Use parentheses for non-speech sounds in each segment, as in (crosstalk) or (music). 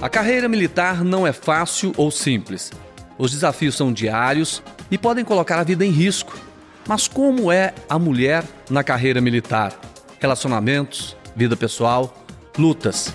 A carreira militar não é fácil ou simples. Os desafios são diários e podem colocar a vida em risco. Mas como é a mulher na carreira militar? Relacionamentos, vida pessoal, lutas.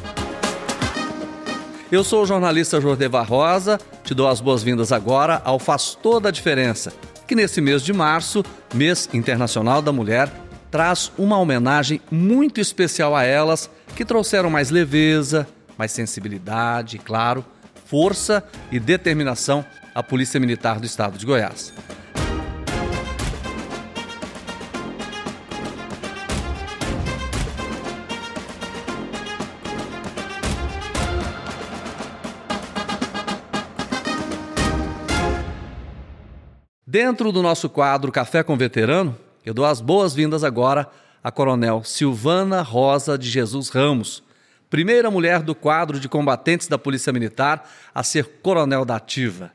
Eu sou o jornalista Jordevar Rosa, te dou as boas-vindas agora ao Faz Toda a Diferença, que nesse mês de março, mês internacional da mulher, traz uma homenagem muito especial a elas que trouxeram mais leveza, mais sensibilidade, claro, força e determinação à Polícia Militar do Estado de Goiás. Dentro do nosso quadro Café com Veterano, eu dou as boas-vindas agora à Coronel Silvana Rosa de Jesus Ramos, primeira mulher do quadro de combatentes da Polícia Militar a ser coronel da Ativa.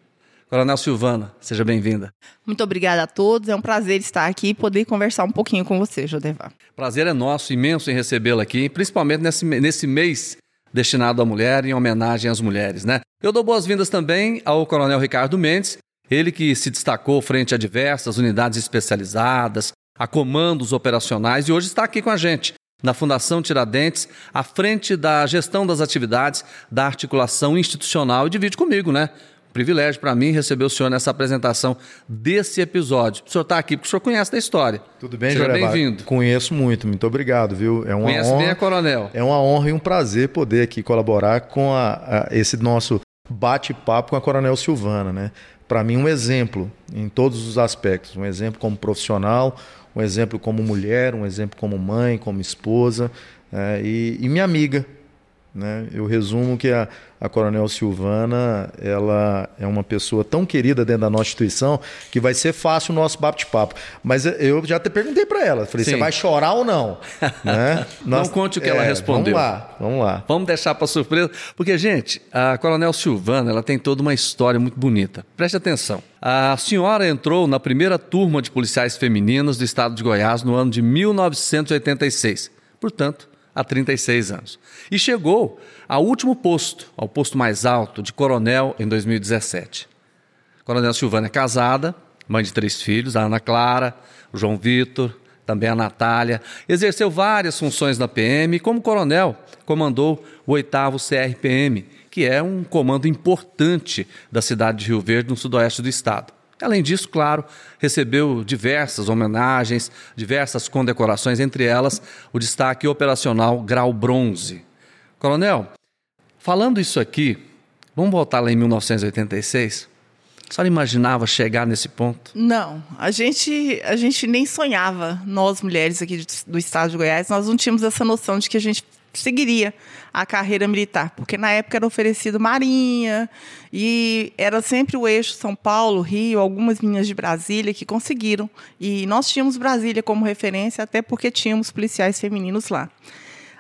Coronel Silvana, seja bem-vinda. Muito obrigada a todos. É um prazer estar aqui e poder conversar um pouquinho com você, Jodevar. Prazer é nosso, imenso em recebê-la aqui, principalmente nesse, nesse mês destinado à mulher, em homenagem às mulheres, né? Eu dou boas-vindas também ao Coronel Ricardo Mendes, ele que se destacou frente a diversas unidades especializadas, a comandos operacionais e hoje está aqui com a gente na Fundação Tiradentes, à frente da gestão das atividades da articulação institucional e divide comigo, né? privilégio para mim receber o senhor nessa apresentação desse episódio. O senhor está aqui porque o senhor conhece da história. Tudo bem, Seja bem-vindo. Conheço muito, muito obrigado, viu? É uma conhece honra, bem a Coronel. É uma honra e um prazer poder aqui colaborar com a, a, esse nosso bate-papo com a Coronel Silvana, né? Para mim, um exemplo em todos os aspectos. Um exemplo como profissional, um exemplo como mulher, um exemplo como mãe, como esposa é, e, e, minha amiga. Né? Eu resumo que a, a Coronel Silvana ela é uma pessoa tão querida dentro da nossa instituição que vai ser fácil o nosso bate-papo. Mas eu já te perguntei para ela, falei, você vai chorar ou não? (laughs) né? Nós, não conte o que é, ela respondeu. Vamos lá, vamos lá. Vamos deixar para surpresa, porque gente, a Coronel Silvana ela tem toda uma história muito bonita. Preste atenção. A senhora entrou na primeira turma de policiais femininas do estado de Goiás no ano de 1986. Portanto, há 36 anos. E chegou ao último posto, ao posto mais alto, de coronel, em 2017. Coronel Silvana é casada, mãe de três filhos, a Ana Clara, o João Vitor, também a Natália. Exerceu várias funções na PM e, como coronel, comandou o oitavo CRPM, que é um comando importante da cidade de Rio Verde, no sudoeste do estado. Além disso, claro, recebeu diversas homenagens, diversas condecorações, entre elas o destaque operacional Grau Bronze. Coronel, falando isso aqui, vamos voltar lá em 1986? A senhora imaginava chegar nesse ponto? Não, a gente, a gente nem sonhava, nós mulheres aqui do estado de Goiás, nós não tínhamos essa noção de que a gente seguiria a carreira militar, porque na época era oferecido Marinha e era sempre o eixo São Paulo, Rio, algumas linhas de Brasília que conseguiram. E nós tínhamos Brasília como referência, até porque tínhamos policiais femininos lá.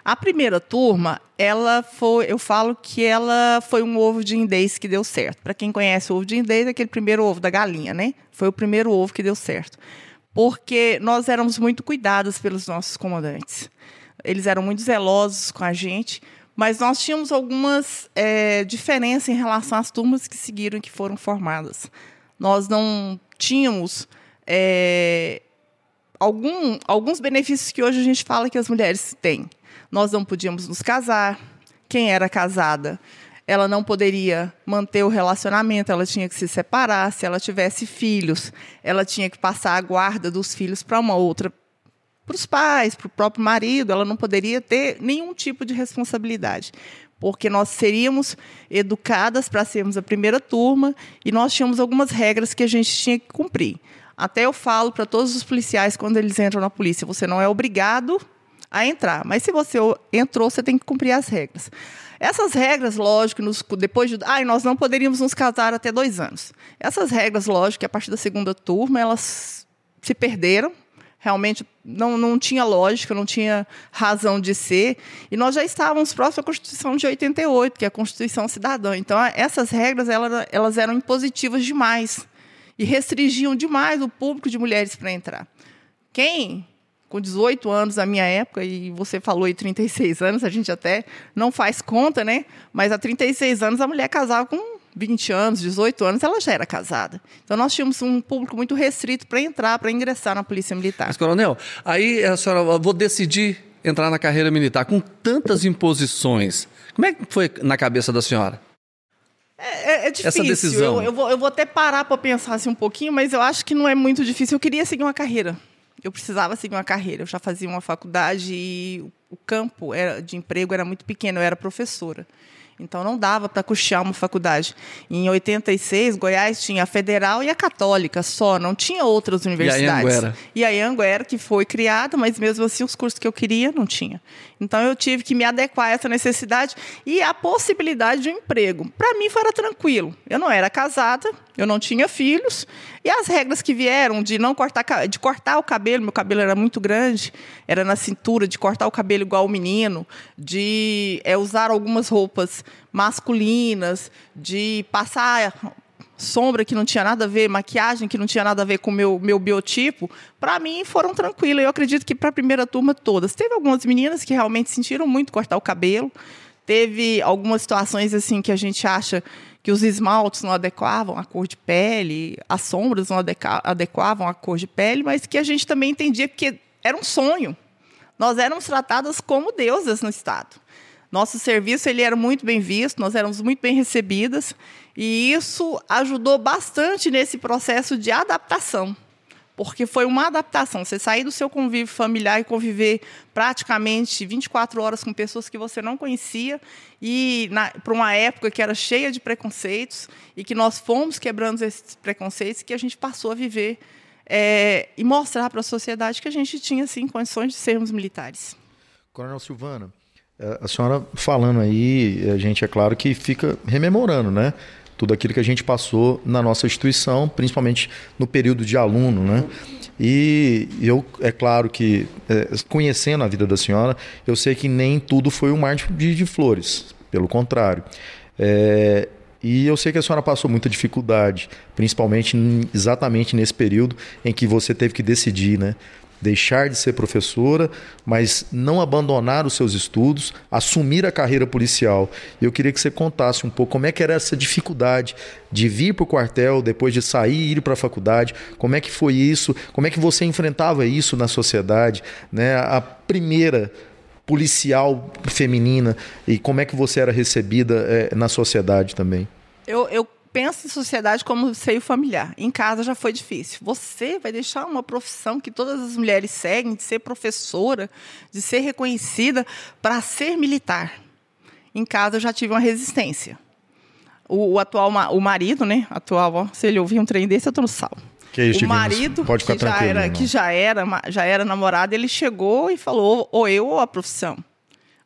A primeira turma, ela foi, eu falo que ela foi um ovo de indês que deu certo. Para quem conhece o ovo de indês, é aquele primeiro ovo da galinha, né? Foi o primeiro ovo que deu certo. Porque nós éramos muito cuidados pelos nossos comandantes eles eram muito zelosos com a gente, mas nós tínhamos algumas é, diferenças em relação às turmas que seguiram e que foram formadas. Nós não tínhamos é, algum, alguns benefícios que hoje a gente fala que as mulheres têm. Nós não podíamos nos casar. Quem era casada, ela não poderia manter o relacionamento, ela tinha que se separar. Se ela tivesse filhos, ela tinha que passar a guarda dos filhos para uma outra para os pais, para o próprio marido, ela não poderia ter nenhum tipo de responsabilidade. Porque nós seríamos educadas para sermos a primeira turma e nós tínhamos algumas regras que a gente tinha que cumprir. Até eu falo para todos os policiais quando eles entram na polícia: você não é obrigado a entrar, mas se você entrou, você tem que cumprir as regras. Essas regras, lógico, nos, depois de. Ai, nós não poderíamos nos casar até dois anos. Essas regras, lógico, que a partir da segunda turma, elas se perderam, realmente não, não tinha lógica, não tinha razão de ser. E nós já estávamos próximos à Constituição de 88, que é a Constituição Cidadã. Então, essas regras elas, elas eram impositivas demais e restringiam demais o público de mulheres para entrar. Quem com 18 anos na minha época, e você falou aí 36 anos, a gente até não faz conta, né? Mas há 36 anos a mulher casava com 20 anos, 18 anos, ela já era casada. Então nós tínhamos um público muito restrito para entrar, para ingressar na Polícia Militar. Mas, coronel, aí a senhora, vou decidir entrar na carreira militar com tantas imposições. Como é que foi na cabeça da senhora? É, é, é difícil. Essa decisão. Eu, eu, vou, eu vou até parar para pensar assim um pouquinho, mas eu acho que não é muito difícil. Eu queria seguir uma carreira. Eu precisava seguir uma carreira. Eu já fazia uma faculdade e o campo era, de emprego era muito pequeno. Eu era professora. Então não dava para custear uma faculdade. Em 86, Goiás tinha a federal e a católica só, não tinha outras universidades. E a Anguera. E a Anguera, que foi criada, mas mesmo assim os cursos que eu queria não tinha. Então eu tive que me adequar a essa necessidade e a possibilidade de um emprego. Para mim foi tranquilo. Eu não era casada, eu não tinha filhos e as regras que vieram de não cortar de cortar o cabelo, meu cabelo era muito grande, era na cintura, de cortar o cabelo igual o menino, de é, usar algumas roupas masculinas, de passar sombra que não tinha nada a ver, maquiagem que não tinha nada a ver com o meu, meu biotipo, para mim foram tranquilas. Eu acredito que para a primeira turma todas. Teve algumas meninas que realmente sentiram muito cortar o cabelo. Teve algumas situações assim que a gente acha que os esmaltes não adequavam à cor de pele, as sombras não adequavam à cor de pele, mas que a gente também entendia que era um sonho. Nós éramos tratadas como deusas no Estado. Nosso serviço ele era muito bem visto, nós éramos muito bem recebidas e isso ajudou bastante nesse processo de adaptação, porque foi uma adaptação. Você sair do seu convívio familiar e conviver praticamente 24 horas com pessoas que você não conhecia e para uma época que era cheia de preconceitos e que nós fomos quebrando esses preconceitos que a gente passou a viver é, e mostrar para a sociedade que a gente tinha sim condições de sermos militares. Coronel Silvana, é, a senhora falando aí, a gente é claro que fica rememorando, né? Tudo aquilo que a gente passou na nossa instituição, principalmente no período de aluno, né? E eu, é claro que, é, conhecendo a vida da senhora, eu sei que nem tudo foi um mar de, de flores, pelo contrário. É, e eu sei que a senhora passou muita dificuldade, principalmente exatamente nesse período em que você teve que decidir, né? Deixar de ser professora, mas não abandonar os seus estudos, assumir a carreira policial. Eu queria que você contasse um pouco como é que era essa dificuldade de vir para o quartel, depois de sair e ir para a faculdade, como é que foi isso, como é que você enfrentava isso na sociedade, né? A primeira policial feminina e como é que você era recebida é, na sociedade também. Eu, eu pensa em sociedade como seio familiar. Em casa já foi difícil. Você vai deixar uma profissão que todas as mulheres seguem, de ser professora, de ser reconhecida, para ser militar. Em casa eu já tive uma resistência. O, o atual o marido, né? Atual, ó, se ele ouvir um trem desse, eu tô no sal. Que isso, o marido, Pode ficar que, já era, que já era, já era namorado, ele chegou e falou: ou eu ou a profissão.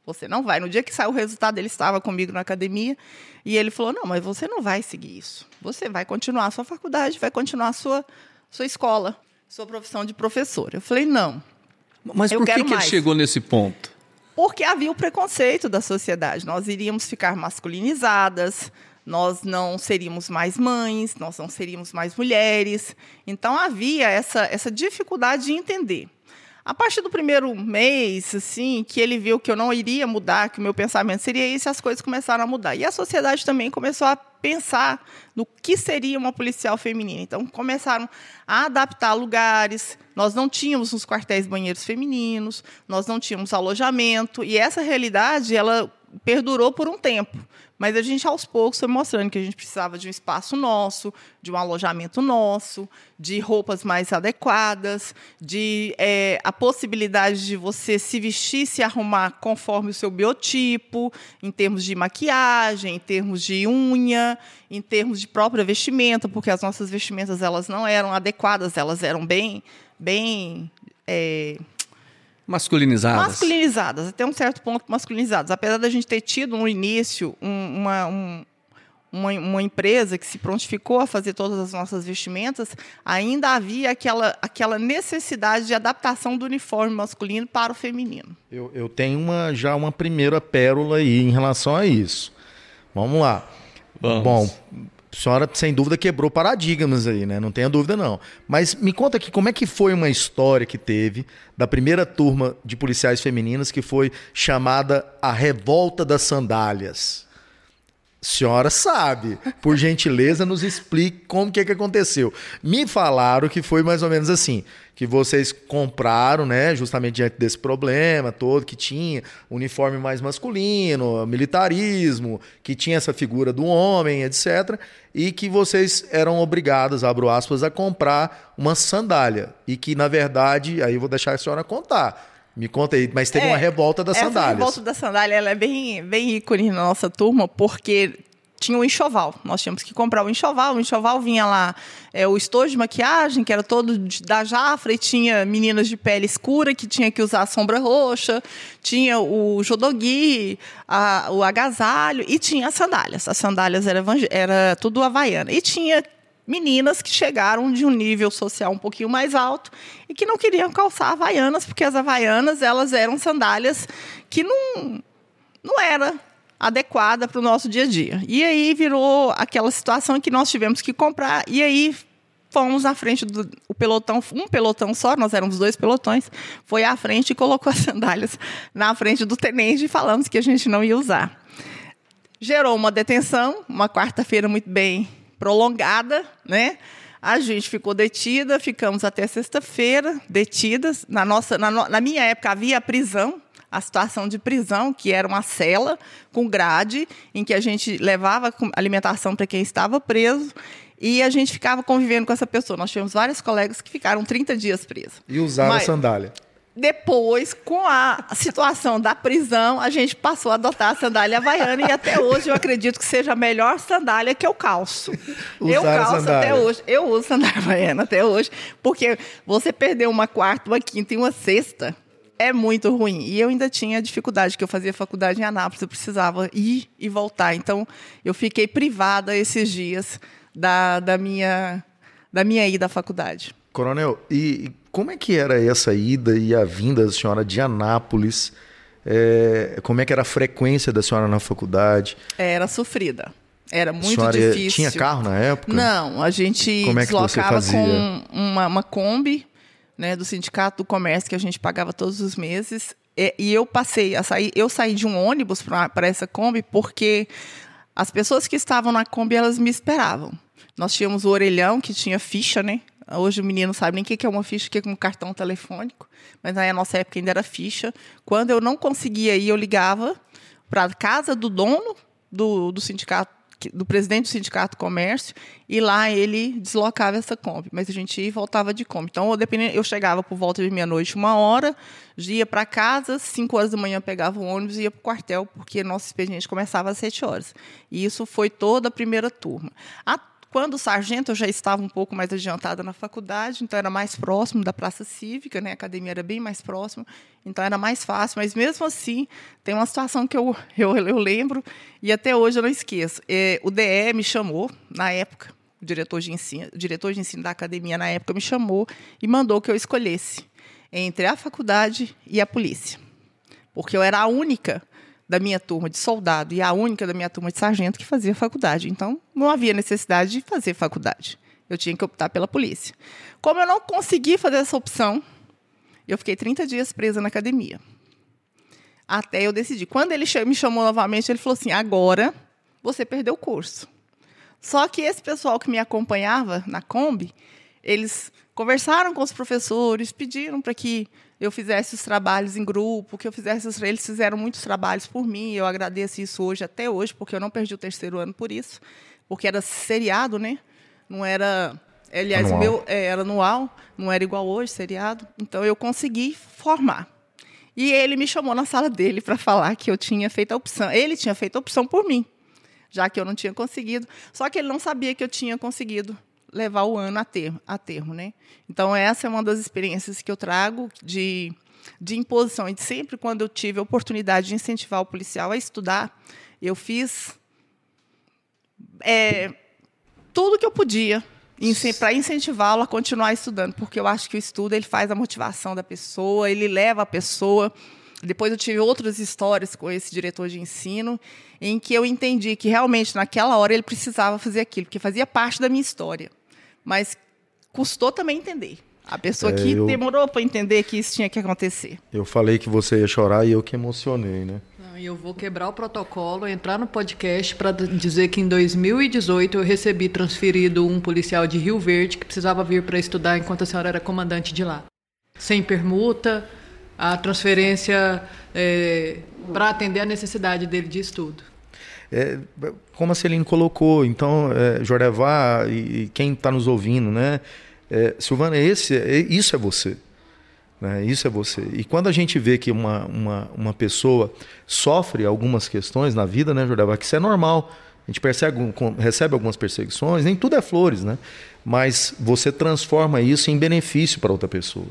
Você não vai. No dia que saiu o resultado, ele estava comigo na academia e ele falou: Não, mas você não vai seguir isso. Você vai continuar a sua faculdade, vai continuar a sua, sua escola, sua profissão de professor. Eu falei: Não. Mas por que, que ele chegou nesse ponto? Porque havia o preconceito da sociedade. Nós iríamos ficar masculinizadas, nós não seríamos mais mães, nós não seríamos mais mulheres. Então havia essa, essa dificuldade de entender. A partir do primeiro mês, assim, que ele viu que eu não iria mudar, que o meu pensamento seria isso, as coisas começaram a mudar. E a sociedade também começou a pensar no que seria uma policial feminina. Então, começaram a adaptar lugares. Nós não tínhamos nos quartéis banheiros femininos, nós não tínhamos alojamento. E essa realidade, ela perdurou por um tempo. Mas a gente, aos poucos, foi mostrando que a gente precisava de um espaço nosso, de um alojamento nosso, de roupas mais adequadas, de é, a possibilidade de você se vestir, se arrumar conforme o seu biotipo, em termos de maquiagem, em termos de unha, em termos de própria vestimenta, porque as nossas vestimentas elas não eram adequadas, elas eram bem, bem é, Masculinizadas. Masculinizadas, até um certo ponto masculinizadas. Apesar da gente ter tido no início um, uma, um, uma, uma, empresa que se prontificou a fazer todas as nossas vestimentas, ainda havia aquela, aquela necessidade de adaptação do uniforme masculino para o feminino. Eu, eu tenho uma, já uma primeira pérola aí em relação a isso. Vamos lá. Vamos. Bom, A senhora, sem dúvida, quebrou paradigmas aí, né? Não tenha dúvida, não. Mas me conta aqui, como é que foi uma história que teve da primeira turma de policiais femininas que foi chamada a Revolta das Sandálias? Senhora sabe. Por gentileza, nos explique como que, é que aconteceu. Me falaram que foi mais ou menos assim, que vocês compraram, né, justamente diante desse problema todo que tinha, uniforme mais masculino, militarismo, que tinha essa figura do homem, etc, e que vocês eram obrigados, abro aspas, a comprar uma sandália e que na verdade, aí eu vou deixar a senhora contar me conta aí, mas teve é, uma revolta das sandálias. A revolta da sandália ela é bem, bem ícone na nossa turma, porque tinha um enxoval. Nós tínhamos que comprar o um enxoval. O enxoval vinha lá é, o estojo de maquiagem, que era todo da Jafra, e tinha meninas de pele escura que tinha que usar a sombra roxa, tinha o jodogui, a, o agasalho, e tinha as sandálias. As sandálias era, era tudo havaiana. E tinha meninas que chegaram de um nível social um pouquinho mais alto e que não queriam calçar havaianas, porque as havaianas elas eram sandálias que não, não era adequada para o nosso dia a dia. E aí virou aquela situação em que nós tivemos que comprar, e aí fomos na frente do pelotão, um pelotão só, nós éramos dois pelotões, foi à frente e colocou as (laughs) sandálias na frente do tenente e falamos que a gente não ia usar. Gerou uma detenção, uma quarta-feira muito bem prolongada, né? A gente ficou detida, ficamos até sexta-feira detidas. Na, nossa, na, na minha época havia a prisão, a situação de prisão, que era uma cela com grade, em que a gente levava alimentação para quem estava preso e a gente ficava convivendo com essa pessoa. Nós tivemos vários colegas que ficaram 30 dias presos. E usaram Mas, sandália. Depois, com a situação da prisão, a gente passou a adotar a sandália havaiana e até hoje eu acredito que seja a melhor sandália que eu calço. eu calço até hoje. Eu uso sandália havaiana até hoje, porque você perdeu uma quarta, uma quinta e uma sexta é muito ruim. E eu ainda tinha dificuldade, que eu fazia faculdade em Anápolis, eu precisava ir e voltar. Então, eu fiquei privada esses dias da, da, minha, da minha ida à faculdade. Coronel, e como é que era essa ida e a vinda da senhora de Anápolis? É, como é que era a frequência da senhora na faculdade? Era sofrida. Era muito difícil. Tinha carro na época? Não, a gente como é deslocava com uma, uma Kombi né, do Sindicato do Comércio que a gente pagava todos os meses. E, e eu passei a sair, eu saí de um ônibus para essa Kombi porque as pessoas que estavam na Kombi elas me esperavam. Nós tínhamos o orelhão que tinha ficha, né? Hoje o menino sabe nem o que é uma ficha, o que é um cartão telefônico, mas na nossa época ainda era ficha. Quando eu não conseguia ir, eu ligava para a casa do dono do, do sindicato, do presidente do sindicato comércio, e lá ele deslocava essa Kombi. Mas a gente ia e voltava de Kombi. Então, eu, eu chegava por volta de meia-noite, uma hora, ia para casa, cinco horas da manhã pegava o ônibus e ia para o quartel, porque nosso expediente começava às sete horas. E isso foi toda a primeira turma. A quando o sargento eu já estava um pouco mais adiantada na faculdade, então era mais próximo da praça cívica, né? a academia era bem mais próximo, então era mais fácil. Mas mesmo assim, tem uma situação que eu, eu, eu lembro e até hoje eu não esqueço. É, o DE me chamou, na época, o diretor de ensino, diretor de ensino da academia na época me chamou e mandou que eu escolhesse entre a faculdade e a polícia. Porque eu era a única da minha turma de soldado e a única da minha turma de sargento que fazia faculdade. Então, não havia necessidade de fazer faculdade. Eu tinha que optar pela polícia. Como eu não consegui fazer essa opção, eu fiquei 30 dias presa na academia. Até eu decidir. Quando ele me chamou novamente, ele falou assim: agora você perdeu o curso. Só que esse pessoal que me acompanhava na Kombi, eles conversaram com os professores, pediram para que eu fizesse os trabalhos em grupo, que eu fizesse os, eles fizeram muitos trabalhos por mim, eu agradeço isso hoje até hoje, porque eu não perdi o terceiro ano por isso, porque era seriado, né? Não era, aliás, anual. meu é, era anual, não era igual hoje, seriado. Então eu consegui formar. E ele me chamou na sala dele para falar que eu tinha feito a opção. Ele tinha feito a opção por mim, já que eu não tinha conseguido. Só que ele não sabia que eu tinha conseguido levar o ano a termo, a termo né? Então, essa é uma das experiências que eu trago de, de imposição. E sempre quando eu tive a oportunidade de incentivar o policial a estudar, eu fiz é, tudo que eu podia para incentivá-lo a continuar estudando, porque eu acho que o estudo ele faz a motivação da pessoa, ele leva a pessoa depois eu tive outras histórias com esse diretor de ensino, em que eu entendi que realmente naquela hora ele precisava fazer aquilo, porque fazia parte da minha história. Mas custou também entender. A pessoa É, que eu- demorou para entender que isso tinha que acontecer. Eu falei que você ia chorar e eu que emocionei, né? Não, E eu vou quebrar o protocolo, entrar no podcast para dizer que em 2018 eu recebi transferido um policial de Rio Verde que precisava vir para estudar enquanto a senhora era comandante de lá. Sem permuta, a transferência para atender a necessidade dele de estudo. É, como a Celine colocou, então, é, e, e quem está nos ouvindo, né? É, Silvana, esse, é- isso é você. Né? Isso é você. E quando a gente vê que uma, uma, uma pessoa sofre algumas questões na vida, né, Jorevá, que isso é normal. A gente percebe, recebe algumas perseguições, nem tudo é flores, né? Mas você transforma isso em benefício para outra pessoa.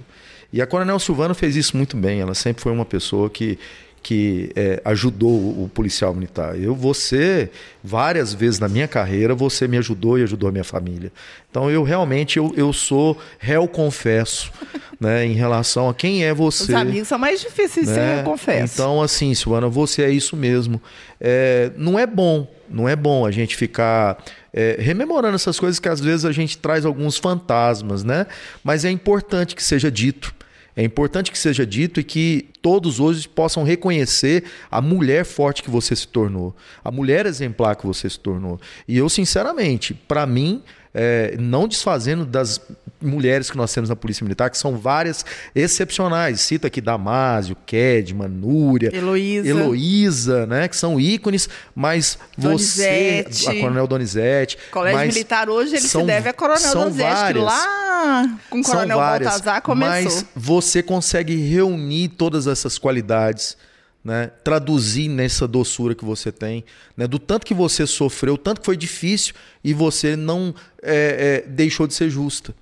E a Coronel Silvana fez isso muito bem. Ela sempre foi uma pessoa que, que é, ajudou o, policial militar. Eu, você, várias vezes na minha carreira, você me ajudou e ajudou a minha família. Então, eu realmente eu, eu sou réu confesso (laughs) né, em relação a quem é você Os amigos são mais difíceis ser, né? eu confesso. Então, assim, Silvana, você é isso mesmo. É, não é bom, não é bom a gente ficar é, rememorando essas coisas que às vezes a gente traz alguns fantasmas, né? Mas é importante que seja dito. É importante que seja dito e que todos hoje possam reconhecer a mulher forte que você se tornou, a mulher exemplar que você se tornou. E eu, sinceramente, para mim, é, não desfazendo das mulheres que nós temos na Polícia Militar, que são várias excepcionais. Cita aqui Damásio, Kedman, Núria, Heloísa. Heloísa, né? Que são ícones, mas você. Donizete. A Coronel Donizete. Colégio mas Militar hoje ele são- se deve a Coronel Donizete, que várias. lá com o Coronel várias, Baltazar começou. Mas você consegue reunir todas essas qualidades, né? traduzir nessa doçura que você tem, né? do tanto que você sofreu, tanto que foi difícil e você não é, é, deixou de ser justa.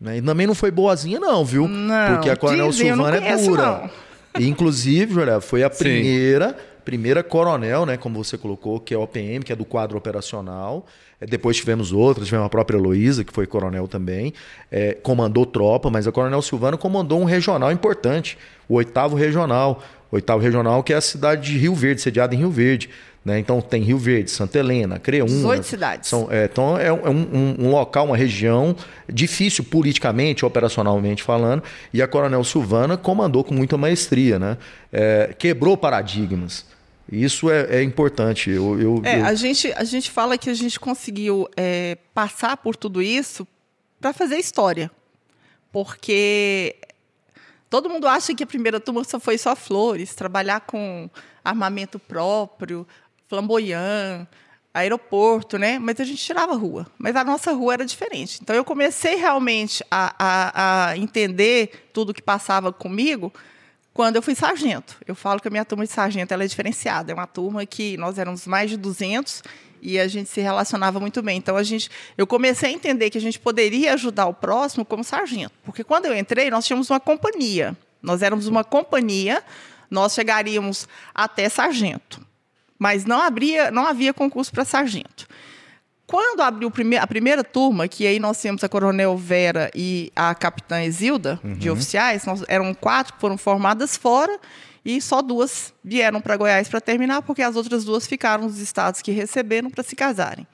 Né? E também não foi boazinha, não, viu? Não, Porque a Coronel dizem, eu não Silvana é conheço, dura. não. E, Inclusive, Jorel, foi a Sim. primeira, primeira coronel, né, como você colocou, que é o OPM, que é do quadro operacional. É, Depois tivemos outras, tivemos a própria Heloísa, que foi coronel também, é, comandou tropa, mas a Coronel Silvana comandou um regional importante, o oitavo regional. Oitavo regional, que é a cidade de Rio Verde, sediada em Rio Verde. Né? Então tem Rio Verde, Santa Helena, Creúna. 18 cidades. São, é, então é, um, é um- um- um local, uma região difícil politicamente, operacionalmente falando, e a Coronel Silvana comandou com muita maestria, né? É, quebrou paradigmas. Isso é, é importante. Eu, eu- É, eu- a gente, a gente fala que a gente conseguiu é, passar por tudo isso para fazer história. Porque todo mundo acha que a primeira turma só foi só flores, trabalhar com armamento próprio, flamboyant, aeroporto, né? Mas a gente tirava a rua. Mas a nossa rua era diferente. Então eu comecei realmente a, a, a entender tudo que passava comigo quando eu fui sargento. Eu falo que a minha turma de sargento ela é diferenciada. É uma turma que nós éramos mais de 200 e a gente se relacionava muito bem. Então a gente, eu comecei a entender que a gente poderia ajudar o próximo como sargento, porque quando eu entrei nós tínhamos uma companhia. Nós éramos uma companhia, nós chegaríamos até sargento, mas não abria, não havia concurso para sargento. Quando abriu a primeira turma, que aí nós temos a Coronel Vera e a Capitã Exilda, de oficiais, nós, eram quatro que foram formadas fora e só duas vieram para Goiás para terminar, porque as outras duas ficaram nos estados que receberam para se casarem.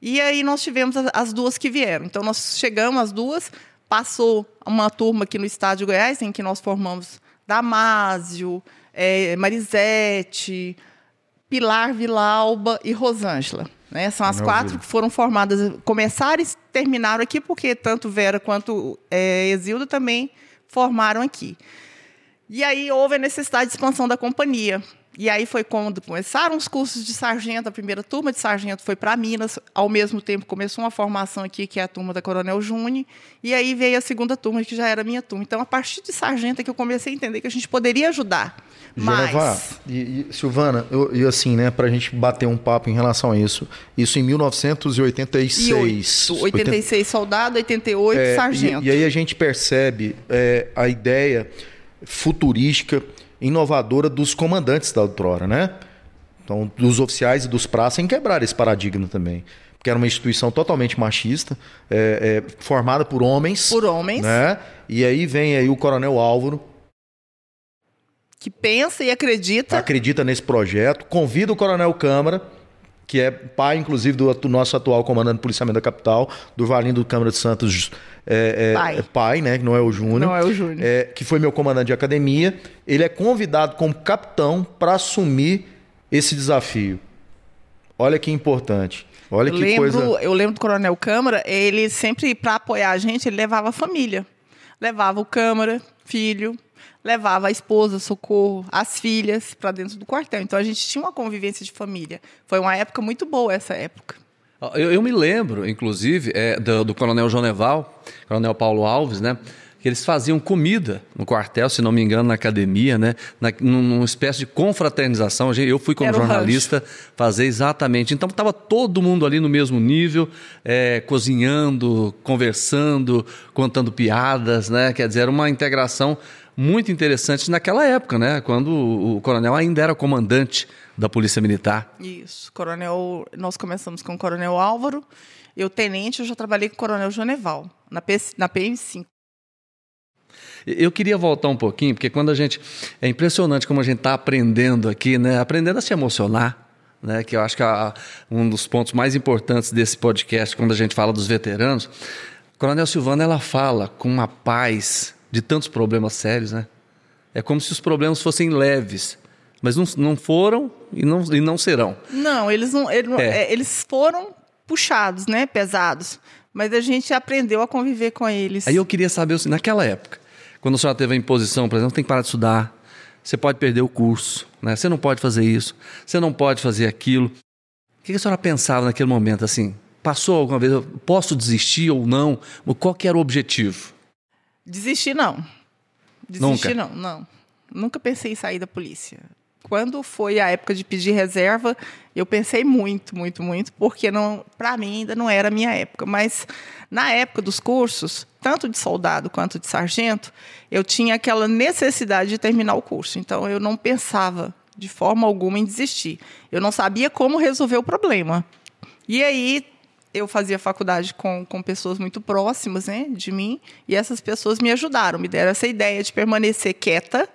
E aí nós tivemos as, as duas que vieram. Então nós chegamos as duas, passou uma turma aqui no estado de Goiás, em que nós formamos Damásio, eh, Marisete, Pilar Vilauba e Rosângela. Né? São as Maravilha. quatro que foram formadas, começaram e terminaram aqui, porque tanto Vera quanto eh, Exilda também formaram aqui. E aí houve a necessidade de expansão da companhia. E aí foi quando começaram os cursos de sargento, a primeira turma de sargento foi para Minas, ao mesmo tempo começou uma formação aqui, que é a turma da Coronel Júnior, e aí veio a segunda turma, que já era a minha turma. Então, a partir de sargento é que eu comecei a entender que a gente poderia ajudar. Jorevá, Mas, e, e, Silvana, eu- e assim, né, pra gente bater um papo em relação a isso, isso em 1986. e 86 soldado, 88 É, sargento. E, e aí a gente percebe é, a ideia futurística, inovadora dos comandantes da outrora, né? Então, dos oficiais e dos praças em quebrar esse paradigma também. Porque era uma instituição totalmente machista, é, é, formada por homens. Por homens. Né? E aí vem aí o coronel Álvaro, que pensa e acredita. Acredita nesse projeto. Convida o Coronel Câmara, que é pai, inclusive, do, do nosso atual comandante de policiamento da capital, do Valinho do Câmara de Santos, é, é, Pai. é pai, né? Que não é o Júnior. Não é o Júnior. É, que foi meu comandante de academia. Ele é convidado como capitão para assumir esse desafio. Olha que importante. Olha que lembro, coisa. Eu lembro do Coronel Câmara, ele sempre, para apoiar a gente, ele levava a família. Levava o Câmara, filho, levava a esposa, socorro, as filhas para dentro do quartel. Então a gente tinha uma convivência de família. Foi uma época muito boa essa época. Eu, eu me lembro, inclusive, é, do, do Coronel Joneval, Coronel Paulo Alves, né? Que eles faziam comida no quartel, se não me engano, na academia, né? Na, num- numa espécie de confraternização. Eu fui como Era jornalista fazer exatamente. Então estava todo mundo ali no mesmo nível, é, cozinhando, conversando, contando piadas, né? Quer dizer, era uma integração muito interessante naquela época, né? Quando o, o coronel ainda era comandante da Polícia Militar. Isso. Coronel, nós começamos com o Coronel Álvaro. Eu, tenente, eu já trabalhei com o Coronel Joneval, na, P, na PM5. Eu queria voltar um pouquinho, porque quando a gente. É impressionante como a gente está aprendendo aqui, né? Aprendendo a se emocionar, né? Que eu acho que é um dos pontos mais importantes desse podcast, quando a gente fala dos veteranos. Coronel Silvana, ela fala com uma paz de tantos problemas sérios, né? É como se os problemas fossem leves, mas não, não foram e não, e não serão. Não, eles não, ele É. é, eles foram puxados, né? Pesados. Mas a gente aprendeu a conviver com eles. Aí eu queria saber, assim, naquela época, quando a senhora teve a imposição, por exemplo, tem que parar de estudar, você pode perder o curso, né? você não pode fazer isso, você não pode fazer aquilo. O que a senhora pensava naquele momento, assim? Passou alguma vez, posso desistir ou não? Qual que era o objetivo? Desistir, não. Desistir, Nunca? não, não. Nunca pensei em sair da polícia. Quando foi a época de pedir reserva, eu pensei muito, muito, muito, porque não, para mim ainda não era a minha época. Mas na época dos cursos, tanto de soldado quanto de sargento, eu tinha aquela necessidade de terminar o curso. Então eu não pensava de forma alguma em desistir. Eu não sabia como resolver o problema. E aí eu fazia faculdade com, com pessoas muito próximas né, de mim, e essas pessoas me ajudaram, me deram essa ideia de permanecer quieta.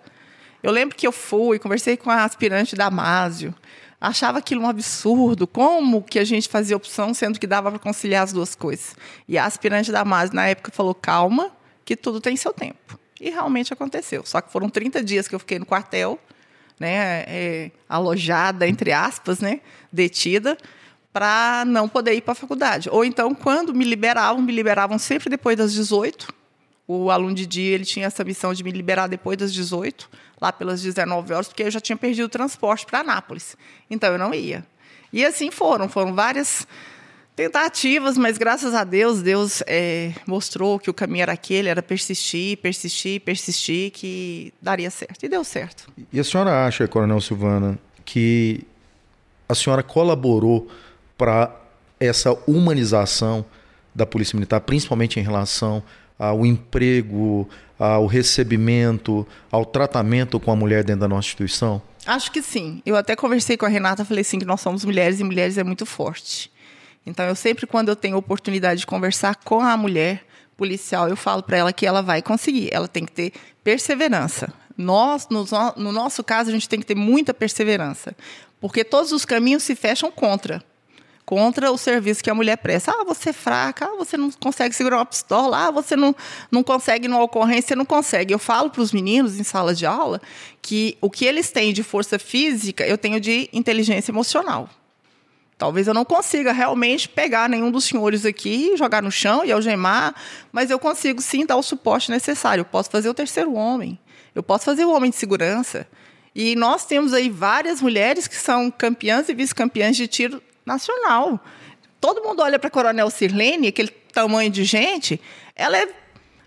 Eu lembro que eu fui, conversei com a aspirante da Másio, achava aquilo um absurdo, como que a gente fazia opção, sendo que dava para conciliar as duas coisas. E a aspirante da Másio, na época, falou, calma, que tudo tem seu tempo. E realmente aconteceu. Só que foram 30 dias que eu fiquei no quartel, né, é, alojada, entre aspas, né, detida, para não poder ir para a faculdade. Ou então, quando me liberavam, me liberavam sempre depois das 18. O aluno de dia ele tinha essa missão de me liberar depois das 18, lá pelas 19 horas, porque eu já tinha perdido o transporte para Anápolis. Então eu não ia. E assim foram, foram várias tentativas, mas graças a Deus, Deus é, mostrou que o caminho era aquele, era persistir, persistir, persistir, que daria certo. E deu certo. E a senhora acha, Coronel Silvana, que a senhora colaborou para essa humanização da Polícia Militar, principalmente em relação ao emprego, ao recebimento, ao tratamento com a mulher dentro da nossa instituição? Acho que sim. Eu até conversei com a Renata, falei assim que nós somos mulheres e mulheres é muito forte. Então eu sempre quando eu tenho oportunidade de conversar com a mulher policial, eu falo para ela que ela vai conseguir. Ela tem que ter perseverança. Nós, no, no nosso caso, a gente tem que ter muita perseverança, porque todos os caminhos se fecham contra contra o serviço que a mulher presta. Ah, você é fraca, ah, você não consegue segurar uma pistola, ah, você não, não consegue numa ocorrência, não consegue. Eu falo para os meninos em sala de aula que o que eles têm de força física, eu tenho de inteligência emocional. Talvez eu não consiga realmente pegar nenhum dos senhores aqui, jogar no chão e algemar, mas eu consigo sim dar o suporte necessário. Eu posso fazer o terceiro homem, eu posso fazer o homem de segurança. E nós temos aí várias mulheres que são campeãs e vice-campeãs de tiro nacional. Todo mundo olha para Coronel Sirlene, aquele tamanho de gente, ela é,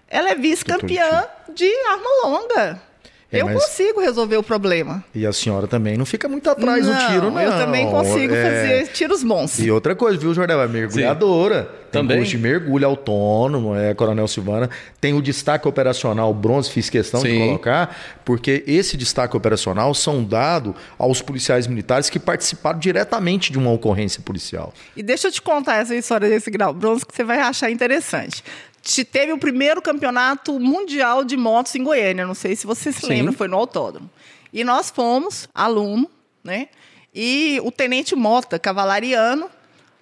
ela é vice-campeã de arma longa. É, eu mas- consigo resolver o problema. E a senhora também não fica muito atrás do tiro, não. Eu também consigo É. fazer tiros bons. E outra coisa, viu, Jordel? É mergulhadora. Tem Também. curso de mergulho autônomo, é Coronel Silvana. Tem o destaque operacional bronze, fiz questão de Sim. colocar, porque esse destaque operacional são dados aos policiais militares que participaram diretamente de uma ocorrência policial. E deixa eu te contar essa história desse grau bronze que você vai achar interessante. Te- Teve o primeiro campeonato mundial de motos em Goiânia, não sei se você se Sim. lembra, foi no autódromo. E nós fomos, aluno, né? E o tenente Mota, cavalariano,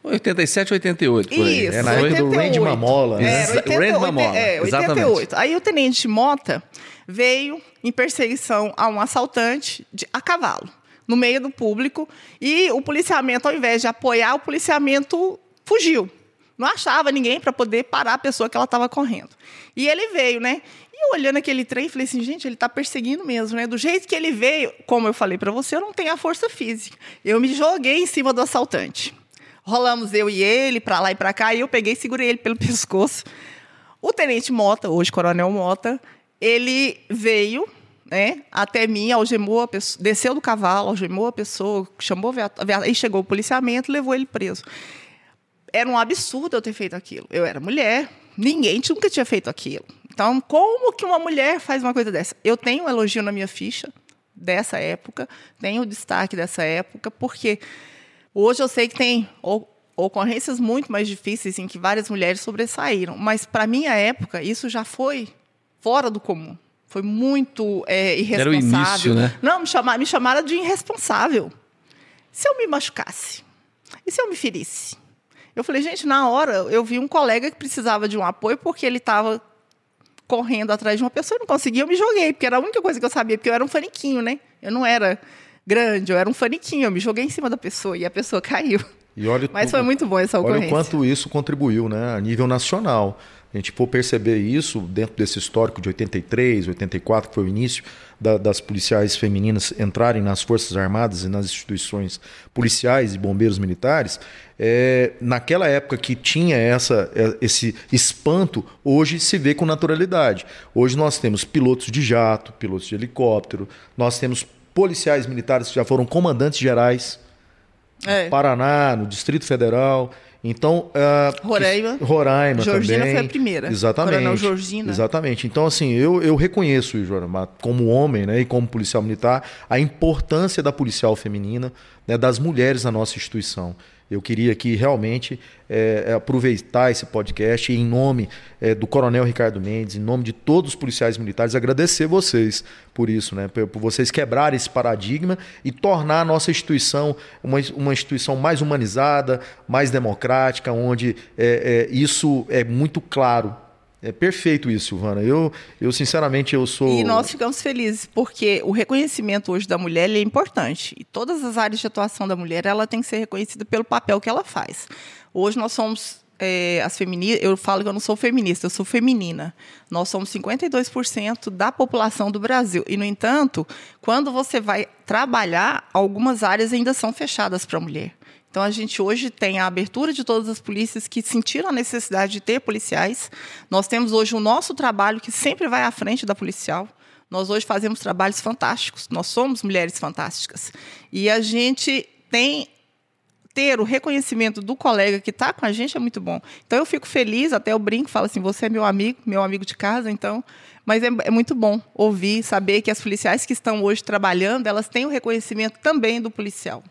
87, 88, por aí. Isso, É na época do 88. Randy Mamola, né? Exa- 80, Randy Mamola, é, exatamente. 88. Aí o tenente Mota veio em perseguição a um assaltante de- a cavalo, no meio do público, e o policiamento, ao invés de apoiar, o policiamento fugiu. Não achava ninguém para poder parar a pessoa que ela estava correndo. E ele veio, né? E eu olhando aquele trem, falei assim, gente, ele está perseguindo mesmo, né? Do jeito que ele veio, como eu falei para você, eu não tenho a força física. Eu me joguei em cima do assaltante. Rolamos eu e ele para lá e para cá, e eu peguei e segurei ele pelo (laughs) pescoço. O tenente Mota, hoje coronel Mota, ele veio né, até mim, algemou a pessoa, desceu do cavalo, algemou a pessoa, chamou a viatura, aí chegou o policiamento, levou ele preso. Era um absurdo eu ter feito aquilo. Eu era mulher, ninguém nunca tinha feito aquilo. Então, como que uma mulher faz uma coisa dessa? Eu tenho um elogio na minha ficha dessa época, tenho o destaque dessa época, porque Hoje eu sei que tem ocorrências muito mais difíceis em que várias mulheres sobressaíram, mas para minha época isso já foi fora do comum. Foi muito é, irresponsável. Era o início, né? Não, me chamaram, me chamaram de irresponsável. Se eu me machucasse? E se eu me ferisse? Eu falei, gente, na hora eu vi um colega que precisava de um apoio porque ele estava correndo atrás de uma pessoa e não conseguia, eu me joguei, porque era a única coisa que eu sabia, porque eu era um faniquinho, né? Eu não era grande, eu era um faniquinho, eu me joguei em cima da pessoa e a pessoa (laughs) caiu. E olha Mas foi muito bom essa Olha ocorrência. o quanto isso contribuiu né, a nível nacional. A gente for perceber isso dentro desse histórico de 83, 84, que foi o início da- das policiais femininas entrarem nas Forças Armadas e nas instituições policiais e bombeiros militares. é, naquela época que tinha essa, é, esse espanto, hoje se vê com naturalidade. Hoje nós temos pilotos de jato, pilotos de helicóptero, nós temos policiais militares que já foram comandantes gerais. É. Paraná, no Distrito Federal. Então, ah, Roraima. Roraima Georgina também. foi a primeira. Exatamente. Coronel Georgina. Exatamente. Então, assim, eu, eu reconheço, Jorma, como homem né, e como policial militar, a importância da policial feminina, né, das mulheres na nossa instituição. Eu queria aqui realmente eh, aproveitar esse podcast em nome eh, do Coronel Ricardo Mendes, em nome de todos os policiais militares, agradecer vocês por isso, né? Por, por vocês quebrarem esse paradigma e tornar a nossa instituição uma, uma instituição mais humanizada, mais democrática, onde eh, eh, isso é muito claro. É perfeito isso, Silvana. Eu, eu sinceramente, eu sou. E nós ficamos felizes, porque o reconhecimento hoje da mulher é importante. E todas as áreas de atuação da mulher, ela tem que ser reconhecida pelo papel que ela faz. Hoje nós somos é, as feministas, eu falo que eu não sou feminista, eu sou feminina. Nós somos 52% da população do Brasil. E, no entanto, quando você vai trabalhar, algumas áreas ainda são fechadas para a mulher. Então, a gente hoje tem a abertura de todas as polícias que sentiram a necessidade de ter policiais. Nós temos hoje o nosso trabalho que sempre vai à frente da policial. Nós hoje fazemos trabalhos fantásticos. Nós somos mulheres fantásticas. E a gente tem ter o reconhecimento do colega que está com a gente é muito bom. Então eu fico feliz, até eu brinco, falo assim, você é meu amigo, meu amigo de casa, então. Mas é, é muito bom ouvir, saber que as policiais que estão hoje trabalhando, elas têm o reconhecimento também do policial.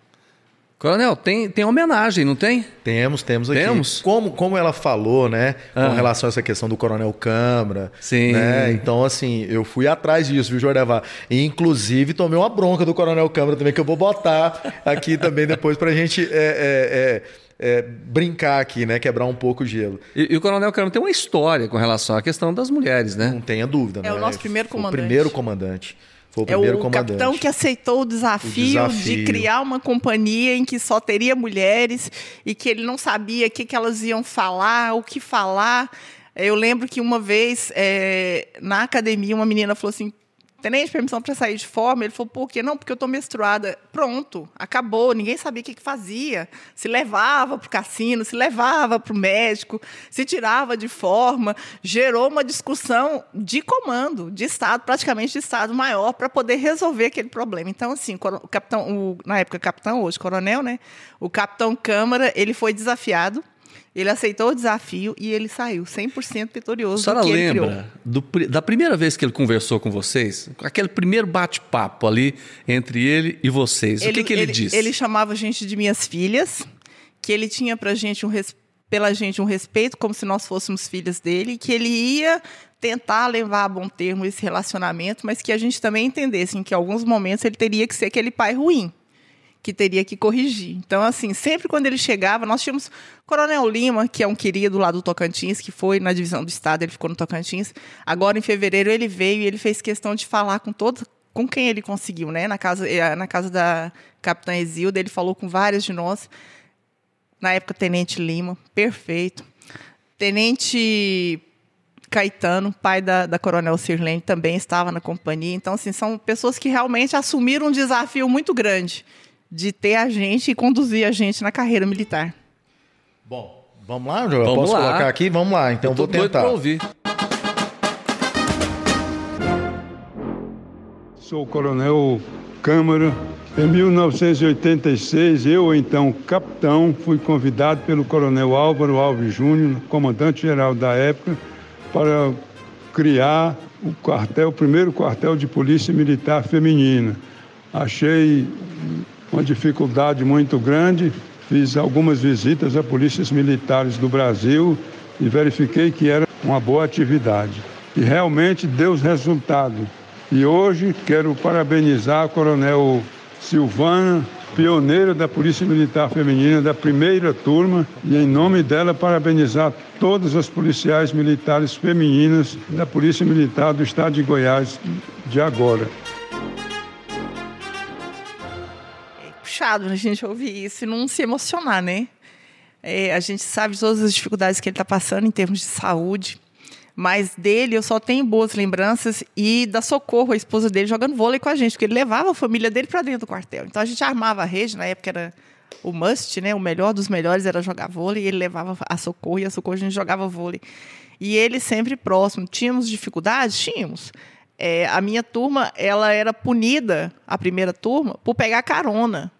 Coronel, tem, tem homenagem, não tem? Temos, temos aqui. Temos? Como, como ela falou, né, com Ah. relação a essa questão do Coronel Câmara. Sim. Né? Então, assim, eu fui atrás disso, viu, Jordevá? E, inclusive, tomei uma bronca do Coronel Câmara também, que eu vou botar aqui também depois pra gente é, é, é, é, brincar aqui, né? Quebrar um pouco o gelo. E, e o Coronel Câmara tem uma história com relação à questão das mulheres, né? Não tenha dúvida, É né? o nosso primeiro comandante. O primeiro comandante. Foi o É primeiro o comandante. capitão que aceitou o desafio, O desafio. de criar uma companhia em que só teria mulheres e que ele não sabia o que, que elas iam falar, o que falar. Eu lembro que uma vez, é, na academia, uma menina falou assim: Tenente, permissão para sair de forma? Ele falou, por quê? Não, porque eu estou menstruada. Pronto, acabou. Ninguém sabia o que, que fazia. Se levava para o cassino, se levava para o médico, se tirava de forma. Gerou uma discussão de comando, de Estado, praticamente de Estado maior, para poder resolver aquele problema. Então, assim, o capitão, o, na época capitão, hoje coronel, né? O capitão Câmara, ele foi desafiado. Ele aceitou o desafio e ele saiu 100% A vitorioso. senhora do ele lembra do da primeira vez que ele conversou com vocês? Aquele primeiro bate-papo ali entre ele e vocês. o que, que ele, disse? Ele chamava a gente de minhas filhas, que ele tinha pra gente um pela gente um respeito, como se nós fôssemos filhas dele, que ele ia tentar levar a bom termo esse relacionamento, mas que a gente também entendesse em que em alguns momentos ele teria que ser aquele pai ruim, que teria que corrigir. Então, assim, sempre quando ele chegava, nós tínhamos Coronel Lima, que é um querido lá do Tocantins, que foi na divisão do estado, ele ficou no Tocantins. Agora, em fevereiro, ele veio e ele fez questão de falar com todo, com quem ele conseguiu, né? Na casa, eh, na casa da capitã Exilda, ele falou com vários de nós na época Tenente Lima, perfeito. Tenente Caetano, pai da, da Coronel Sirlene, também estava na companhia. Então, assim, são pessoas que realmente assumiram um desafio muito grande de ter a gente e conduzir a gente na carreira militar. Bom, vamos lá, João? Vamos Posso lá. colocar aqui? Vamos lá, então vou tentar. ouvir. Sou o Coronel Câmara em 1986, eu, então capitão, fui convidado pelo coronel Álvaro Alves Júnior, comandante-geral da época, para criar o quartel, o primeiro quartel de polícia militar feminina. Achei uma dificuldade muito grande, fiz algumas visitas a polícias militares do Brasil e verifiquei que era uma boa atividade. E realmente deu os resultados. E hoje quero parabenizar o coronel Silvana, pioneira da Polícia Militar Feminina da primeira turma, e em nome dela parabenizar todas as policiais militares femininas da Polícia Militar do Estado de Goiás de agora. Puxado a gente ouvir isso e não se emocionar, né? É, a gente sabe todas as dificuldades que ele está passando em termos de saúde. Mas dele eu só tenho boas lembranças e da Socorro, a esposa dele, jogando vôlei com a gente, porque ele levava a família dele para dentro do quartel. Então a gente armava a rede, na época era o must, né? O melhor dos melhores era jogar vôlei, e ele levava a Socorro e a Socorro a gente jogava vôlei. E ele sempre próximo. Tínhamos dificuldades? Tínhamos. É, a minha turma, ela era punida, a primeira turma, por pegar carona.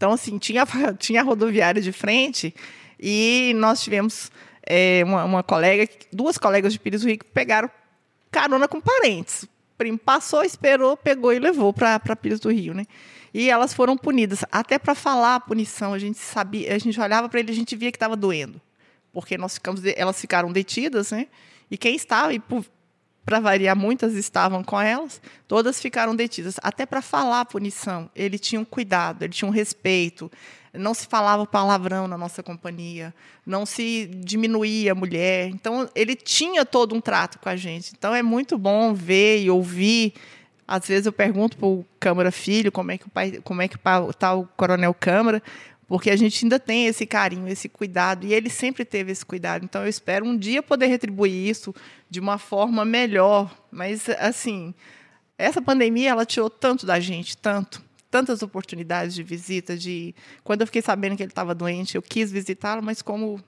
Então, assim, tinha, (laughs) tinha rodoviária de frente e nós tivemos é, uma, uma, colega, duas colegas de Pires do Rio pegaram carona com parentes. O primo passou, esperou, pegou e levou para Pires do Rio, né? E elas foram punidas. Até para falar a punição, a gente sabia, a gente olhava para ele, a gente via que estava doendo, porque nós ficamos, elas ficaram detidas, né? E quem estava, e para variar, muitas estavam com elas, todas ficaram detidas. Até para falar punição, ele tinha um cuidado, ele tinha um respeito não se falava palavrão na nossa companhia, não se diminuía a mulher. Então, ele tinha todo um trato com a gente. Então, é muito bom ver e ouvir. Às vezes eu pergunto para o Câmara Filho como é que o pai, como é que está o Coronel Câmara, porque a gente ainda tem esse carinho, esse cuidado, e ele sempre teve esse cuidado. Então, eu espero um dia poder retribuir isso de uma forma melhor. Mas, assim, essa pandemia, ela tirou tanto da gente, tanto tantas oportunidades de visita, de quando eu fiquei sabendo que ele estava doente, eu quis visitá-lo, mas como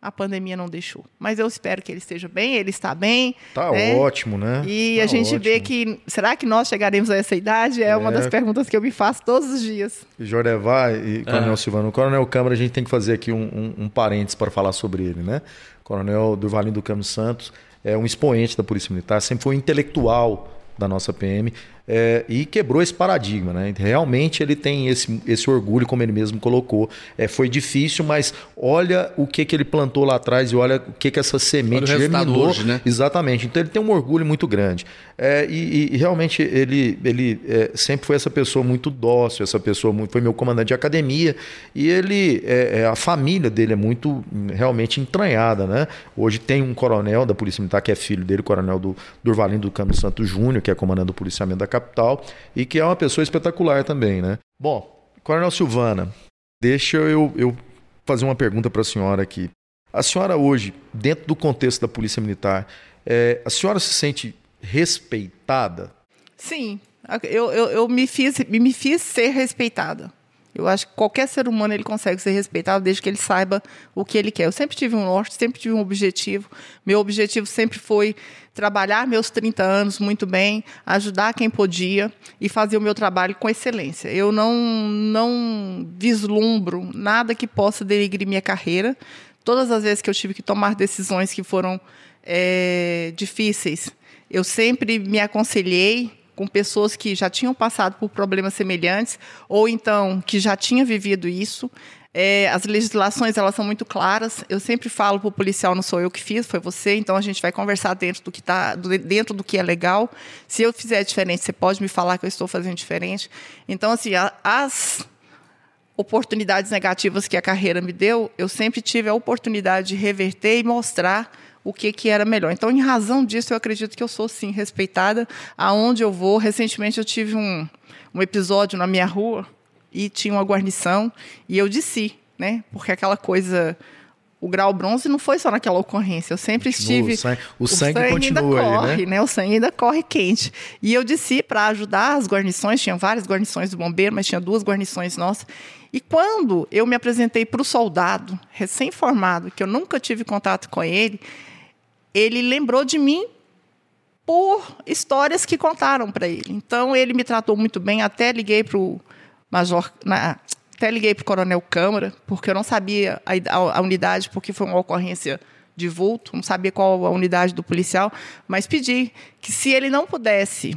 a pandemia não deixou. Mas eu espero que ele esteja bem, ele está bem. Tá né? ótimo, né? E tá a gente ótimo. vê que será que nós chegaremos a essa idade? É, é, uma das perguntas que eu me faço todos os dias. Jordevá e Coronel ah. Silvano, o Coronel Câmara, a gente tem que fazer aqui um, um, um parênteses para falar sobre ele, né? Coronel Durvalino do Campos Santos é um expoente da Polícia Militar, sempre foi um intelectual da nossa PM é, e quebrou esse paradigma. Né? Realmente ele tem esse, esse orgulho, como ele mesmo colocou. É, foi difícil, mas olha o que, que ele plantou lá atrás e olha o que, que essa semente germinou. Hoje, né? Exatamente. Então ele tem um orgulho muito grande. É, e, e, realmente ele, ele é, sempre foi essa pessoa muito dócil, essa pessoa muito, foi meu comandante de academia e ele, é, é, a família dele é muito realmente entranhada, né? Hoje tem um coronel da Polícia Militar que é filho dele, o coronel do Durvalino do Campos Santos Júnior, que é comandante do policiamento da capital e que é uma pessoa espetacular também, né? Bom, Coronel Silvana, deixa eu, eu fazer uma pergunta para a senhora aqui. A senhora hoje, dentro do contexto da Polícia Militar, é, a senhora se sente respeitada? Sim, eu, eu, eu me, fiz, me fiz ser respeitada. Eu acho que qualquer ser humano ele consegue ser respeitado desde que ele saiba o que ele quer. Eu sempre tive um norte, sempre tive um objetivo. Meu objetivo sempre foi trabalhar meus 30 anos muito bem, ajudar quem podia e fazer o meu trabalho com excelência. Eu não não vislumbro nada que possa denegrir minha carreira. Todas as vezes que eu tive que tomar decisões que foram é, difíceis, eu sempre me aconselhei com pessoas que já tinham passado por problemas semelhantes ou então que já tinham vivido isso. É, as legislações elas são muito claras. Eu sempre falo para o policial, não sou eu que fiz, foi você. Então a gente vai conversar dentro do que tá, dentro do que é legal. Se eu fizer diferente, você pode me falar que eu estou fazendo diferente. Então assim, as oportunidades negativas que a carreira me deu, eu sempre tive a oportunidade de reverter e mostrar o que, que era melhor. Então, em razão disso, eu acredito que eu sou, sim, respeitada aonde eu vou. Recentemente, eu tive um, um episódio na minha rua e tinha uma guarnição e eu desci, né? Porque aquela coisa o grau bronze não foi só naquela ocorrência. Eu sempre estive. O sangue, o sangue, sangue continua ainda corre, né? né? O sangue ainda corre quente. E eu desci para ajudar as guarnições. Tinha várias guarnições do bombeiro, mas tinha duas guarnições nossas. E quando eu me apresentei para o soldado recém-formado, que eu nunca tive contato com ele, ele lembrou de mim por histórias que contaram para ele. Então ele me tratou muito bem, até liguei para o major, na, até liguei para o coronel Câmara, porque eu não sabia a, a, a, unidade, porque foi uma ocorrência de vulto, não sabia qual a unidade do policial, mas pedi que se ele não pudesse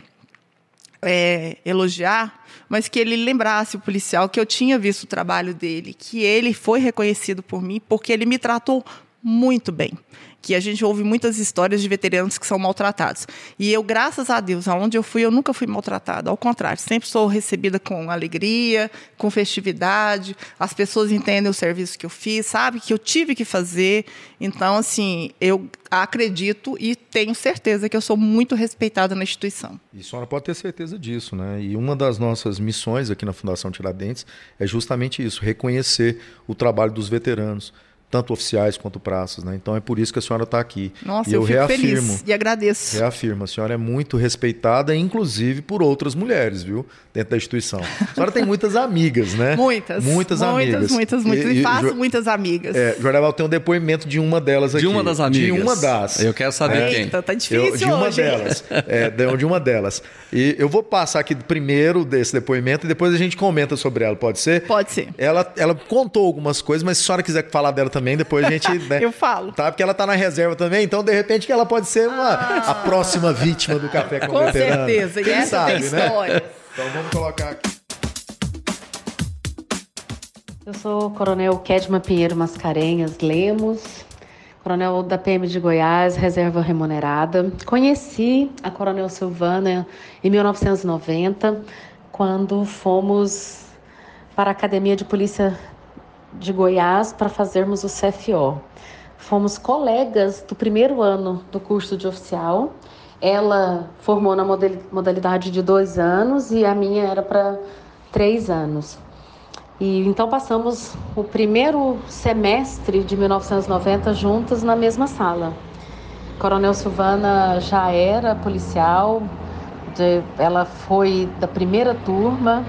é, elogiar, mas que ele lembrasse o policial que eu tinha visto o trabalho dele, que ele foi reconhecido por mim, porque ele me tratou muito bem que a gente ouve muitas histórias de veteranos que são maltratados. E eu, graças a Deus, aonde eu fui, eu nunca fui maltratada. Ao contrário, sempre sou recebida com alegria, com festividade. As pessoas entendem o serviço que eu fiz, sabe que eu tive que fazer. Então, assim, eu acredito e tenho certeza que eu sou muito respeitada na instituição. E a senhora pode ter certeza disso, né? E uma das nossas missões aqui na Fundação Tiradentes é justamente isso, reconhecer o trabalho dos veteranos tanto oficiais quanto praças, né? Então é por isso que a senhora está aqui. Nossa, e eu, eu fico reafirmo, feliz e agradeço. Reafirmo, a senhora é muito respeitada, inclusive por outras mulheres, viu? Dentro da instituição. A senhora tem muitas amigas, né? (laughs) Muitas. Muitas, amigas. Muitas, muitas, muitas. E, e, e faço muitas amigas. É, Jornal tem um depoimento de uma delas aqui. De uma das amigas. De uma das. Eu quero saber é, quem. tá difícil eu, De uma hoje. delas. É, de uma delas. E eu vou passar aqui primeiro desse depoimento e depois a gente comenta sobre ela, pode ser? Pode ser. Ela, ela contou algumas coisas, mas se a senhora quiser falar dela também, depois a gente né? (laughs) Eu falo. Tá? Porque ela tá na reserva também, então de repente que ela pode ser uma, ah. a próxima vítima do Café com, com Veterano. certeza. Quem e essa sabe, tem história. Né? Então vamos colocar aqui. Eu sou o Coronel Kedma Pinheiro Mascarenhas Lemos, coronel da PM de Goiás, reserva remunerada. Conheci a Coronel Silvana em 1990, quando fomos para a Academia de Polícia de Goiás para fazermos o CFO. Fomos colegas do primeiro ano do curso de oficial. Ela formou na modalidade de dois anos e a minha era para três anos. E então passamos o primeiro semestre de 1990 juntas na mesma sala. Coronel Silvana já era policial, de, ela foi da primeira turma,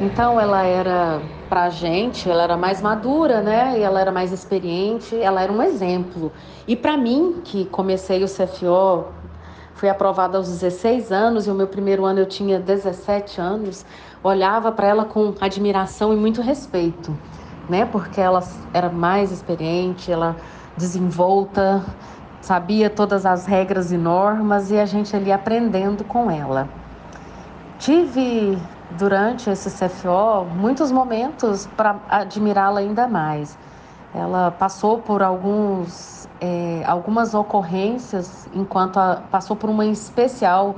então ela era para a gente, ela era mais madura, né? E ela era mais experiente, ela era um exemplo. E para mim, que comecei o CFO, fui aprovada aos 16 anos e o meu primeiro ano eu tinha 17 anos, olhava para ela com admiração e muito respeito, né? Porque ela era mais experiente, ela desenvolta, sabia todas as regras e normas e a gente ali aprendendo com ela. Tive durante esse CFO muitos momentos para admirá-la ainda mais. Ela passou por alguns, é, algumas ocorrências enquanto a, passou por uma especial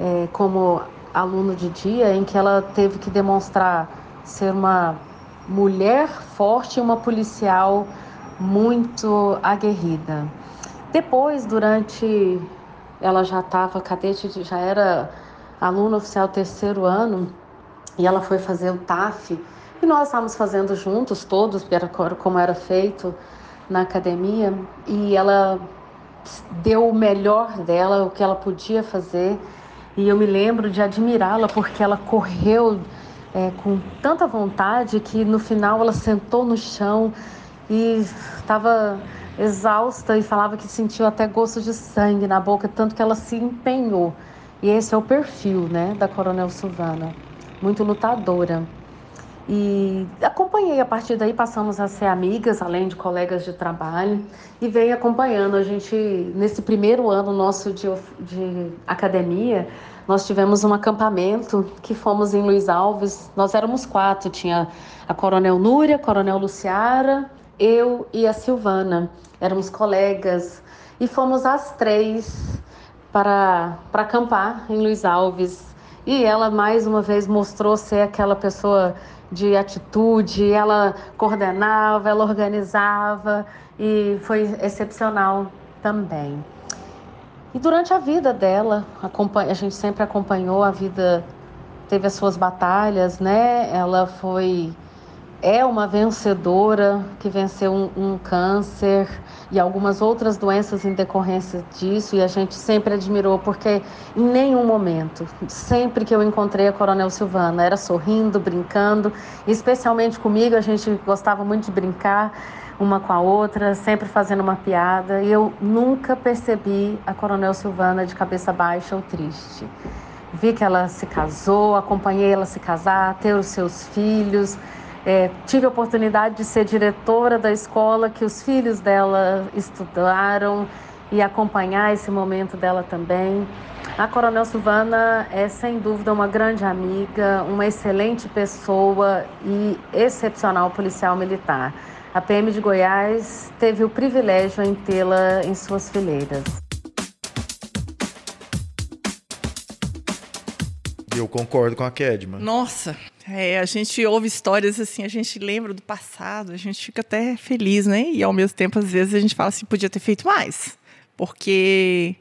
é, como aluna de dia em que ela teve que demonstrar ser uma mulher forte e uma policial muito aguerrida. Depois, durante ela já estava cadete, já era aluna oficial terceiro ano, e ela foi fazer o TAF e nós estávamos fazendo juntos todos, era como era feito na academia, e ela deu o melhor dela, o que ela podia fazer, e eu me lembro de admirá-la porque ela correu é, com tanta vontade que no final ela sentou no chão e estava exausta e falava que sentiu até gosto de sangue na boca, tanto que ela se empenhou. E esse é o perfil né, da Coronel Silvana muito lutadora. E acompanhei, a partir daí passamos a ser amigas, além de colegas de trabalho, e venho acompanhando. A gente, nesse primeiro ano nosso de, de academia, nós tivemos um acampamento que fomos em Luiz Alves. Nós éramos quatro: tinha a Coronel Núria, a Coronel Luciara, eu e a Silvana. Éramos colegas e fomos às três para, para acampar em Luiz Alves. E ela mais uma vez mostrou ser aquela pessoa de atitude, ela coordenava, ela organizava e foi excepcional também. E durante a vida dela, a gente sempre acompanhou a vida, teve as suas batalhas, né? Ela foi é uma vencedora que venceu um, um, câncer e algumas outras doenças em decorrência disso e a gente sempre admirou porque em nenhum momento, sempre que eu encontrei a Coronel Silvana, era sorrindo, brincando, especialmente comigo a gente gostava muito de brincar uma com a outra, sempre fazendo uma piada e eu nunca percebi a Coronel Silvana de cabeça baixa ou triste. Vi que ela se casou, acompanhei ela se casar, ter os seus filhos, é, tive a oportunidade de ser diretora da escola que os filhos dela estudaram e acompanhar esse momento dela também. A Coronel Silvana é sem dúvida uma grande amiga, uma excelente pessoa e excepcional policial militar. A PM de Goiás teve o privilégio em tê-la em suas fileiras. Eu concordo com a Kedma. Nossa, é, a gente ouve histórias assim, a gente lembra do passado, a gente fica até feliz, né? E ao mesmo tempo, às vezes, a gente fala assim, podia ter feito mais. Porque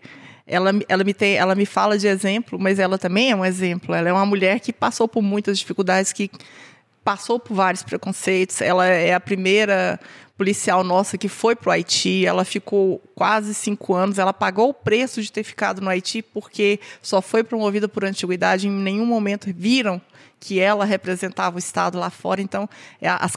ela, ela, me tem, ela me fala de exemplo, mas ela também é um exemplo. Ela é uma mulher que passou por muitas dificuldades, que passou por vários preconceitos. Ela é a primeira policial nossa que foi para o Haiti. Ela ficou quase cinco anos. Ela pagou o preço de ter ficado no Haiti porque só foi promovida por antiguidade. Em nenhum momento viram que ela representava o Estado lá fora. Então, é, as,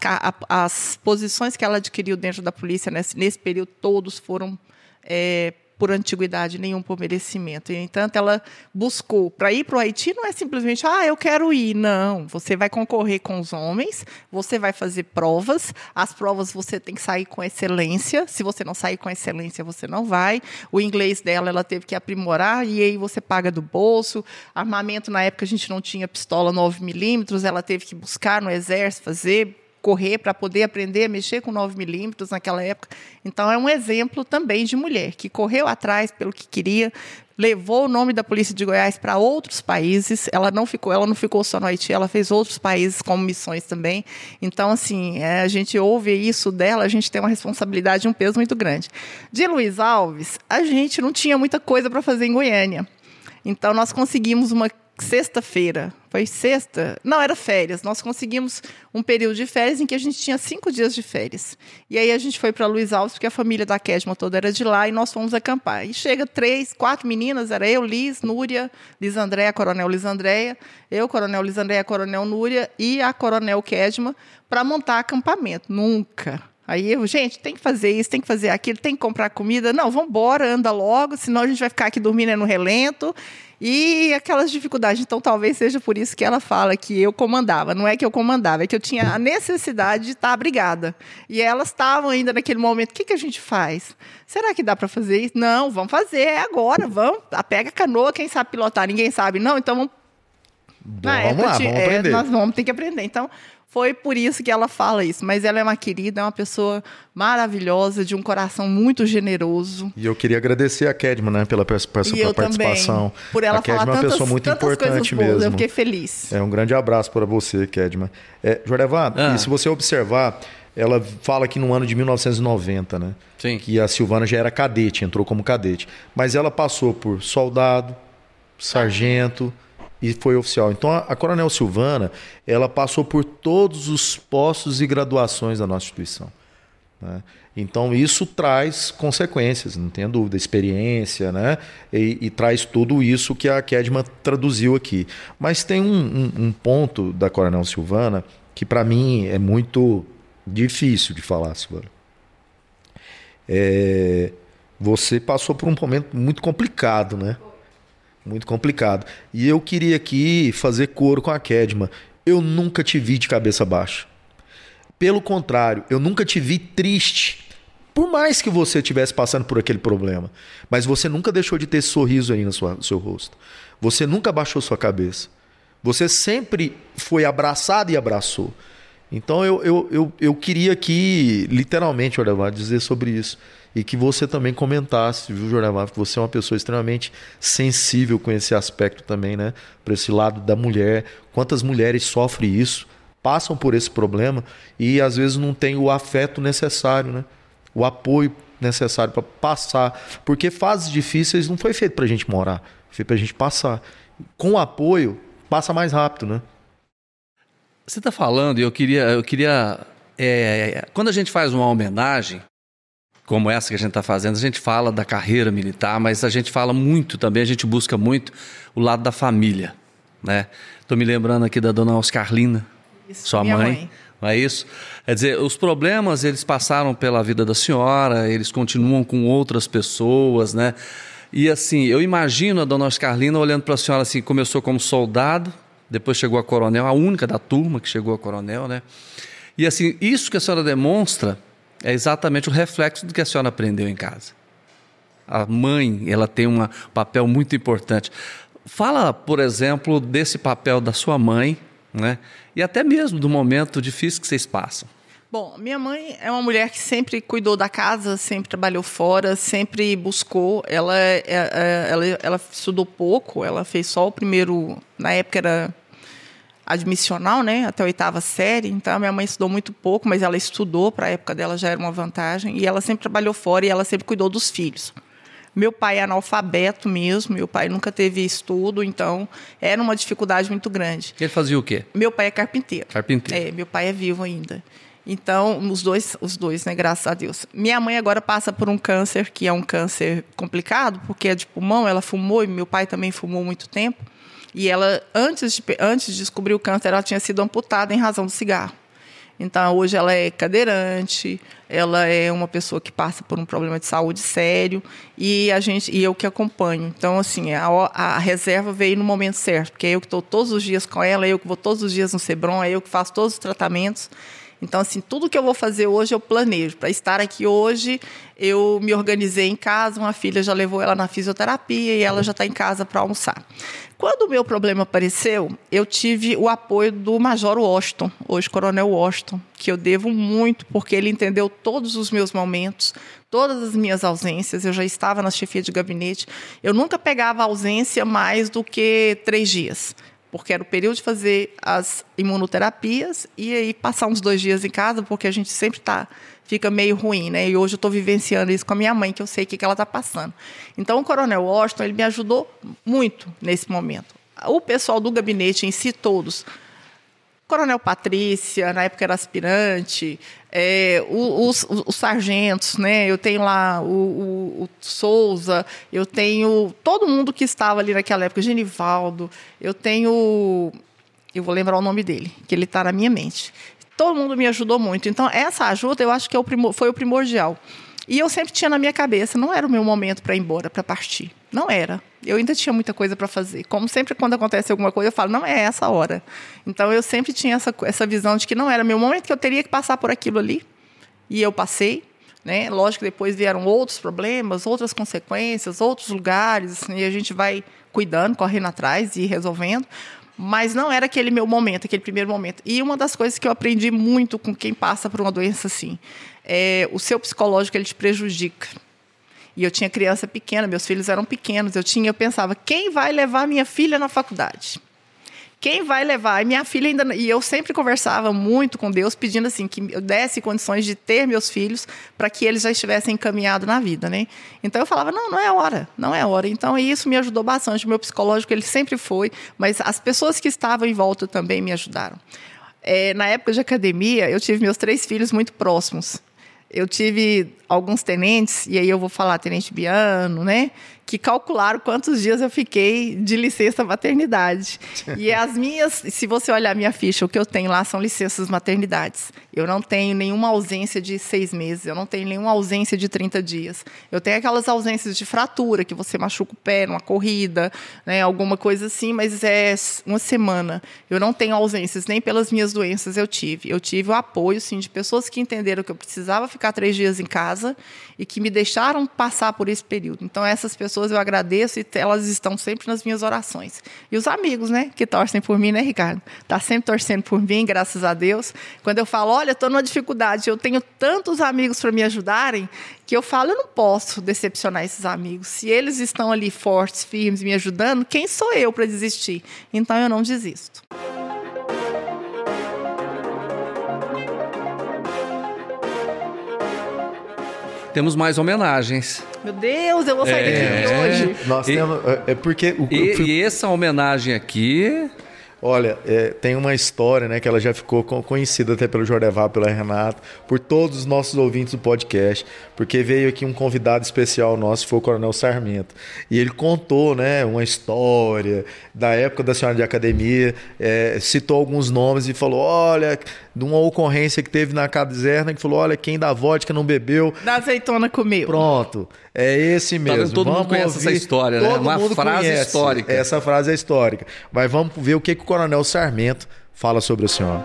as posições que ela adquiriu dentro da polícia nesse, nesse período todos foram é, por antiguidade, nenhum por merecimento. E, entanto, ela buscou. Para ir para o Haiti não é simplesmente, ah, eu quero ir. Não. Você vai concorrer com os homens, você vai fazer provas. As provas você tem que sair com excelência. Se você não sair com excelência, você não vai. O inglês dela, ela teve que aprimorar, e aí você paga do bolso. Armamento, na época, a gente não tinha pistola 9 milímetros, ela teve que buscar no exército fazer correr para poder aprender a mexer com 9 milímetros naquela época. Então, é um exemplo também de mulher que correu atrás pelo que queria, levou o nome da Polícia de Goiás para outros países. Ela não ficou, ela não ficou só no Haiti, ela fez outros países como missões também. Então, assim, é, a gente ouve isso dela, a gente tem uma responsabilidade e um peso muito grande. De Luiz Alves, a gente não tinha muita coisa para fazer em Goiânia. Então, nós conseguimos uma sexta-feira. Foi sexta? Não, era férias. Nós conseguimos um período de férias em que a gente tinha cinco dias de férias. E aí a gente foi para Luiz Alves, porque a família da Kedma toda era de lá, e nós fomos acampar. E chega três, quatro meninas, era eu, Liz, Núria, Liz Andréia, Coronel Liz Andréia, eu, Coronel Liz Andréia, Coronel Núria e a Coronel Kedma, para montar acampamento. Nunca. Aí eu, gente, tem que fazer isso, tem que fazer aquilo, tem que comprar comida. Não, vamos embora, anda logo, senão a gente vai ficar aqui dormindo no relento. E aquelas dificuldades. Então, talvez seja por isso que ela fala que eu comandava. Não é que eu comandava, é que eu tinha a necessidade de estar abrigada. E elas estavam ainda naquele momento: o que, que a gente faz? Será que dá para fazer isso? Não, vamos fazer, é agora, vamos. Pega a canoa, quem sabe pilotar? Ninguém sabe, não? Então vamos. Bom, vamos lá, vamos aprender. É, nós vamos ter que aprender. Então, foi por isso que ela fala isso. Mas ela é uma querida, é uma pessoa maravilhosa, de um coração muito generoso. E eu queria agradecer a Kedma, né, pela, pela e participação. Também, por ela a Kedma falar é uma tantas, pessoa muito importante boas, mesmo. Eu fiquei feliz. É um grande abraço para você, Kedma. É, Jorevá, ah. e se você observar, ela fala que no ano de 1990, né? Sim. Que a Silvana já era cadete, entrou como cadete. Mas ela passou por soldado, sargento. Ah e foi oficial. Então a, a, Coronel Silvana, ela passou por todos os postos e graduações da nossa instituição. Né? Então isso traz consequências, não tenha dúvida, experiência, né? E, e traz tudo isso que a Kedman traduziu aqui. Mas tem um, um, um ponto da Coronel Silvana que para mim é muito difícil de falar, Silvana. É, você passou por um momento muito complicado, né? Muito complicado. E eu queria aqui fazer coro com a Kedma. eu nunca te vi de cabeça baixa. Pelo contrário, eu nunca te vi triste. Por mais que você estivesse passando por aquele problema, mas você nunca deixou de ter sorriso aí no seu rosto. Você nunca baixou sua cabeça. Você sempre foi abraçado e abraçou. Então eu, eu, eu, eu queria aqui, literalmente, Jordavar, dizer sobre isso. E que você também comentasse, viu, Jordavar, que você é uma pessoa extremamente sensível com esse aspecto também, né? Para esse lado da mulher. Quantas mulheres sofrem isso, passam por esse problema e às vezes não tem o afeto necessário, né? O apoio necessário para passar. Porque fases difíceis não foi feito para a gente morar, foi para a gente passar. Com apoio, passa mais rápido, né? Você está falando, e eu queria, eu queria é, quando a gente faz uma homenagem como essa que a gente está fazendo, a gente fala da carreira militar, mas a gente fala muito também, a gente busca muito o lado da família, né? Estou me lembrando aqui da dona Oscarlina, isso, sua mãe, mãe, não é isso? Quer dizer, os problemas eles passaram pela vida da senhora, eles continuam com outras pessoas, né? E assim, eu imagino a dona Oscarlina olhando para a senhora assim, começou como soldado, depois chegou a coronel, a única da turma que chegou a coronel, né? E assim, isso que a senhora demonstra é exatamente o reflexo do que a senhora aprendeu em casa. A mãe, ela tem um papel muito importante. Fala, por exemplo, desse papel da sua mãe, né? E até mesmo do momento difícil que vocês passam. Bom, minha mãe é uma mulher que sempre cuidou da casa, sempre trabalhou fora, sempre buscou. Ela, é, é, ela, ela estudou pouco, ela fez só o primeiro, na época era admissional, né, até a oitava série. Então, minha mãe estudou muito pouco, mas ela estudou, para a época dela já era uma vantagem. E ela sempre trabalhou fora e ela sempre cuidou dos filhos. Meu pai é analfabeto mesmo, meu pai nunca teve estudo, então era uma dificuldade muito grande. Ele fazia o quê? Meu pai é carpinteiro. Carpinteiro. É, meu pai é vivo ainda. Então, os dois, os dois, né? Graças a Deus. Minha mãe agora passa por um câncer, que é um câncer complicado, porque é de pulmão, ela fumou, e meu pai também fumou muito tempo. E ela, antes de, antes de descobrir o câncer, ela tinha sido amputada em razão do cigarro. Então, hoje ela é cadeirante, ela é uma pessoa que passa por um problema de saúde sério e a gente e eu que acompanho. Então, assim, a, a reserva veio no momento certo, porque é eu que estou todos os dias com ela, é eu que vou todos os dias no Sebron, é eu que faço todos os tratamentos. Então, assim, tudo que eu vou fazer hoje eu planejo. Para estar aqui hoje, eu me organizei em casa, uma filha já levou ela na fisioterapia e ela já está em casa para almoçar. Quando o meu problema apareceu, eu tive o apoio do Major Washington, hoje Coronel Washington, que eu devo muito, porque ele entendeu todos os meus momentos, todas as minhas ausências. Eu já estava na chefia de gabinete. Eu nunca pegava ausência mais do que três dias porque era o período de fazer as imunoterapias e aí passar uns dois dias em casa, porque a gente sempre tá, fica meio ruim, né? E hoje eu estou vivenciando isso com a minha mãe, que eu sei o que, que ela está passando. Então, o Coronel Washington, ele me ajudou muito nesse momento. O pessoal do gabinete em si, todos, Coronel Patrícia, na época era aspirante, é, os, os, os, sargentos, né? Eu tenho lá o, o, o, Souza, eu tenho todo mundo que estava ali naquela época, Genivaldo, eu tenho. Eu vou lembrar o nome dele, que ele está na minha mente. Todo mundo me ajudou muito. Então, essa ajuda eu acho que é o primor, foi o primordial. E eu sempre tinha na minha cabeça, não era o meu momento para ir embora, para partir. Não era. Eu ainda tinha muita coisa para fazer. Como sempre, quando acontece alguma coisa, eu falo, não é essa hora. Então, eu sempre tinha essa, essa visão de que não era meu momento, que eu teria que passar por aquilo ali. E eu passei. Né? Lógico que depois vieram outros problemas, outras consequências, outros lugares, e a gente vai cuidando, correndo atrás e resolvendo. Mas não era aquele meu momento, aquele primeiro momento. E uma das coisas que eu aprendi muito com quem passa por uma doença assim, é o seu psicológico ele te prejudica. E eu tinha criança pequena, meus filhos eram pequenos. Eu tinha, eu pensava, quem vai levar minha filha na faculdade? Quem vai levar? E minha filha ainda. E eu sempre conversava muito com Deus, pedindo assim que eu desse condições de ter meus filhos para que eles já estivessem encaminhados na vida, né? Então eu falava, não, não é hora, não é hora. Então isso me ajudou bastante. O meu psicológico ele sempre foi, mas as pessoas que estavam em volta também me ajudaram. É, na época de academia, eu tive meus três filhos muito próximos. Eu tive alguns tenentes, e aí eu vou falar tenente Biano, né? Que calcularam quantos dias eu fiquei de licença maternidade. E as minhas, se você olhar minha ficha, o que eu tenho lá são licenças maternidades. Eu não tenho nenhuma ausência de seis meses, eu não tenho nenhuma ausência de 30 dias. Eu tenho aquelas ausências de fratura, que você machuca o pé numa corrida, né, alguma coisa assim, mas é uma semana. Eu não tenho ausências, nem pelas minhas doenças eu tive. Eu tive o apoio, sim, de pessoas que entenderam que eu precisava ficar três dias em casa e que me deixaram passar por esse período. Então, essas pessoas eu agradeço e elas estão sempre nas minhas orações. E os amigos, né, que torcem por mim, né, Ricardo? Tá sempre torcendo por mim, graças a Deus. Quando eu falo, olha, estou numa dificuldade, eu tenho tantos amigos para me ajudarem, que eu falo, eu não posso decepcionar esses amigos. Se eles estão ali fortes, firmes, me ajudando, quem sou eu para desistir? Então, eu não desisto. Temos mais homenagens. Meu Deus, eu vou sair É. daqui hoje. Nós E- temos. É é porque. O, E, fui- e essa homenagem aqui. Olha, é, tem uma história, né, que ela já ficou co- conhecida até pelo Jordevar, pela Renata, por todos os nossos ouvintes do podcast, porque veio aqui um convidado especial nosso, foi o Coronel Sarmento. E ele contou, né, uma história da época da senhora de academia, é, citou alguns nomes e falou, olha, de uma ocorrência que teve na caserna, que falou, olha, quem da vodka não bebeu, Da azeitona comigo. Pronto, é esse mesmo. vendo? Todo mundo Vamos conhece essa ouvir. história, né? Todo Uma mundo frase conhece. histórica. Essa frase é histórica. Mas vamos ver o que, que o Coronel Sarmento fala sobre o senhor.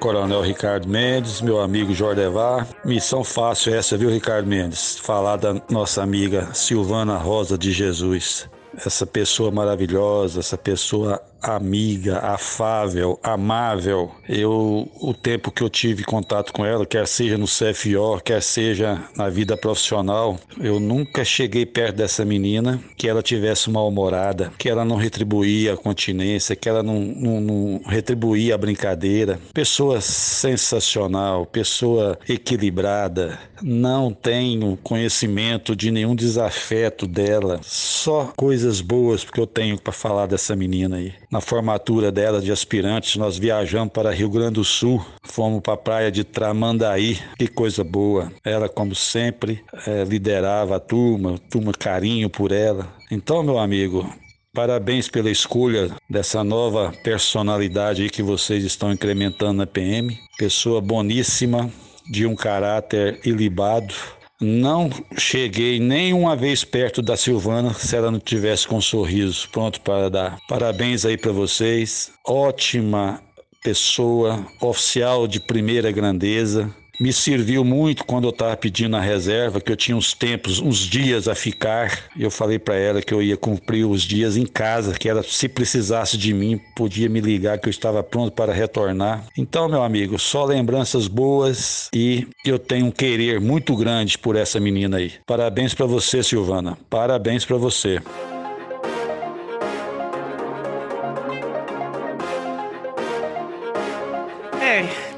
Coronel Ricardo Mendes, meu amigo Jordevar. Missão fácil essa, viu, Ricardo Mendes? Falar da nossa amiga Silvana Rosa de Jesus. Essa pessoa maravilhosa, essa pessoa amiga, afável, amável. Eu, o tempo que eu tive contato com ela, quer seja no CFO, quer seja na vida profissional, eu nunca cheguei perto dessa menina que ela tivesse mal-humorada, que ela não retribuía a continência, que ela não, não, não retribuía a brincadeira. Pessoa sensacional, pessoa equilibrada. Não tenho conhecimento de nenhum desafeto dela, só coisas boas porque eu tenho para falar dessa menina aí. Na formatura dela de aspirantes, nós viajamos para Rio Grande do Sul, fomos para a praia de Tramandaí, que coisa boa. Ela, como sempre, eh, liderava a turma, turma carinho por ela. Então, meu amigo, Parabéns pela escolha dessa nova personalidade que vocês estão incrementando na PM. Pessoa boníssima, de um caráter ilibado. Não cheguei nem uma vez perto da Silvana se ela não tivesse com um sorriso pronto para dar. Parabéns aí para vocês. Ótima pessoa, oficial de primeira grandeza. Me serviu muito quando eu estava pedindo a reserva, que eu tinha uns tempos, uns dias a ficar. Eu falei para ela que eu ia cumprir os dias em casa, que ela, se precisasse de mim, podia me ligar, que eu estava pronto para retornar. Então, meu amigo, só lembranças boas e eu tenho um querer muito grande por essa menina aí. Parabéns para você, Silvana. Parabéns para você.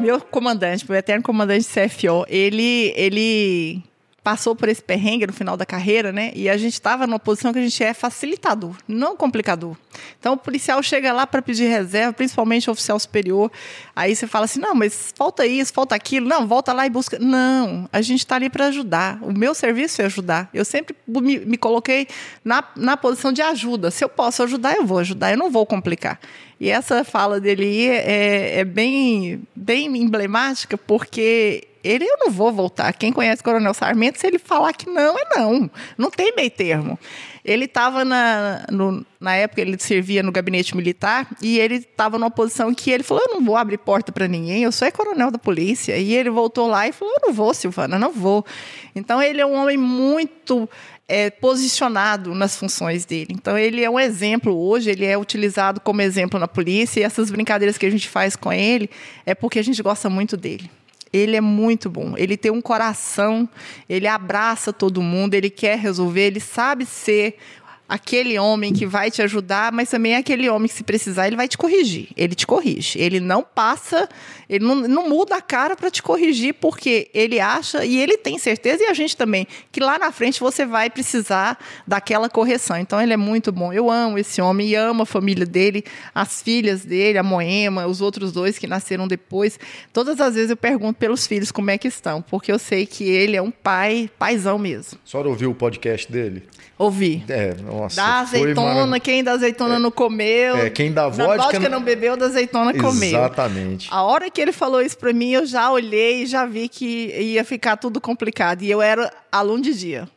Meu comandante, meu eterno comandante CFO, ele, ele passou por esse perrengue no final da carreira, né? E a gente estava numa posição que a gente é facilitador, não complicador. Então o policial chega lá para pedir reserva, principalmente o oficial superior. Aí você fala assim: não, mas falta isso, falta aquilo. Não, volta lá e busca. Não, a gente está ali para ajudar. O meu serviço é ajudar. Eu sempre me, me coloquei na, na posição de ajuda. Se eu posso ajudar, eu vou ajudar. Eu não vou complicar. E essa fala dele é, é bem, bem emblemática, porque ele eu não vou voltar. Quem conhece Coronel Sarmento, se ele falar que não, é não. Não tem meio termo. Ele estava na, no- na época, ele servia no gabinete militar e ele estava numa posição que ele falou: Eu não vou abrir porta para ninguém, eu sou é coronel da polícia. E ele voltou lá e falou: Eu não vou, Silvana, não vou. Então ele é um homem muito é, posicionado nas funções dele. Então, ele é um exemplo hoje, ele é utilizado como exemplo na polícia, e essas brincadeiras que a gente faz com ele é porque a gente gosta muito dele. Ele é muito bom, ele tem um coração, ele abraça todo mundo, ele quer resolver, ele sabe ser aquele homem que vai te ajudar, mas também é aquele homem que, se precisar, ele vai te corrigir. Ele te corrige. Ele não passa, ele não, não muda a cara para te corrigir, porque ele acha, e ele tem certeza, e a gente também, que lá na frente você vai precisar daquela correção. Então, ele é muito bom. Eu amo esse homem e amo a família dele, as filhas dele, a Moema, os outros dois que nasceram depois. Todas as vezes eu pergunto pelos filhos como é que estão, porque eu sei que ele é um pai, paizão mesmo. A senhora ouviu o podcast dele? Ouvi. É, nossa. Da azeitona, quem da azeitona não comeu. é, quem da Na vodka não... não- bebeu, da azeitona comeu. Exatamente. A hora que ele falou isso pra mim, eu já olhei e já vi que ia ficar tudo complicado. E eu era aluno de dia.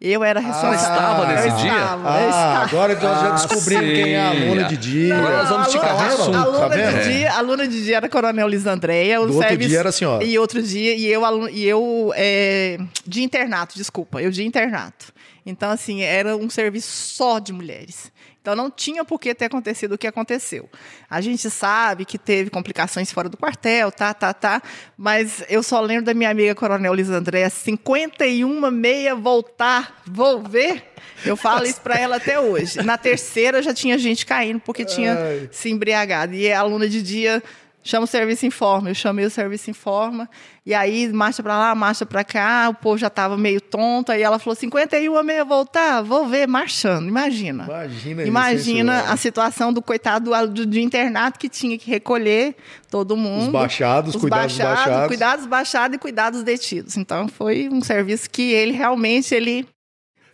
Eu era responsável. estava nesse eu dia? Estava, eu Ah, estava. agora nós já Ah, descobrimos sim. quem é a aluna de dia. Agora nós vamos esticar o aluna, assunto, aluna tá vendo? de dia, aluna de dia era Coronel Lisandreia. O Do outro dia era a senhora. E outro dia, e eu, aluno- e eu é, de internato, desculpa, eu de internato. Então, assim, era um serviço só de mulheres. Então, não tinha por que ter acontecido o que aconteceu. A gente sabe que teve complicações fora do quartel, tá, tá, tá. Mas eu só lembro da minha amiga Coronel Lisandréia, 51 meia voltar, vou ver. Eu falo isso para ela até hoje. Na terceira já tinha gente caindo porque tinha Ai. se embriagado. E a aluna de dia chama o serviço informa. Eu chamei o serviço informa. E aí, marcha para lá, marcha para cá. O povo já estava meio tonto. Aí ela falou: 51 meia voltar, vou ver, marchando. Imagina. Imagina isso, Imagina senhora? a situação do coitado do, do, do internato que tinha que recolher todo mundo. Os baixados, Os cuidar dos baixados. Cuidar dos baixados e cuidar dos detidos. Então, foi um serviço que ele realmente ele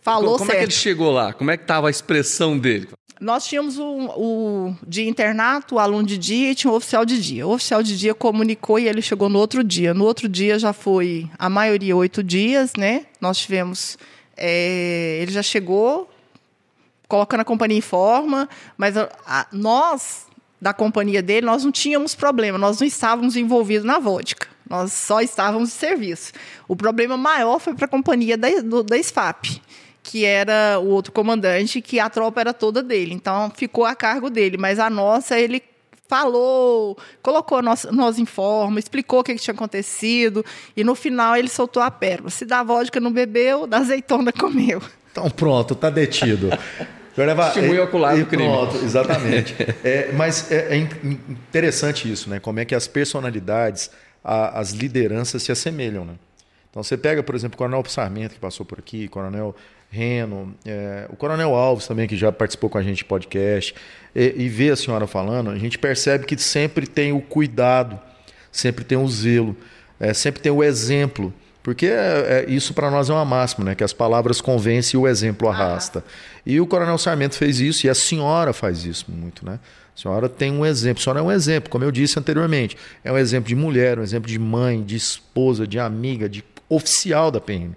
falou Como certo. é que ele chegou lá? Como é que estava a expressão dele? Nós tínhamos o, de internato, o aluno de dia e tinha o oficial de dia. O oficial de dia comunicou e ele chegou no outro dia. No outro dia já foi a maioria oito dias, né? Nós tivemos. é, ele já chegou colocando a companhia em forma, mas a- a- nós da companhia dele nós não tínhamos problema, nós não estávamos envolvidos na vodka. Nós só estávamos de serviço. O problema maior foi para a companhia da, do, da SFAP, que era o outro comandante, que a tropa era toda dele. Então, ficou a cargo dele. Mas a nossa, ele falou, colocou nós, nós em forma, explicou o que, que tinha acontecido. E no final, ele soltou a pérola. Se da vodka não bebeu, da azeitona (laughs) comeu. Então pronto, tá detido. Testemunho ocular e do crime. Pronto, exatamente. É, mas é, é in- interessante isso, né? Como é que as personalidades, a- as lideranças se assemelham, né? Então você pega, por exemplo, o Coronel Sarmento, que passou por aqui, Coronel Reno, é, o Coronel Alves também, que já participou com a gente de podcast, e, e vê a senhora falando, a gente percebe que sempre tem o cuidado, sempre tem o zelo, é, sempre tem o exemplo. Porque é, é, isso para nós é uma máxima, né? Que as palavras convencem e o exemplo arrasta. E o Coronel Sarmento fez isso e a senhora faz isso muito, né? A senhora tem um exemplo. A senhora é um exemplo, como eu disse anteriormente. É um exemplo de mulher, um exemplo de mãe, de esposa, de amiga, de oficial da PM.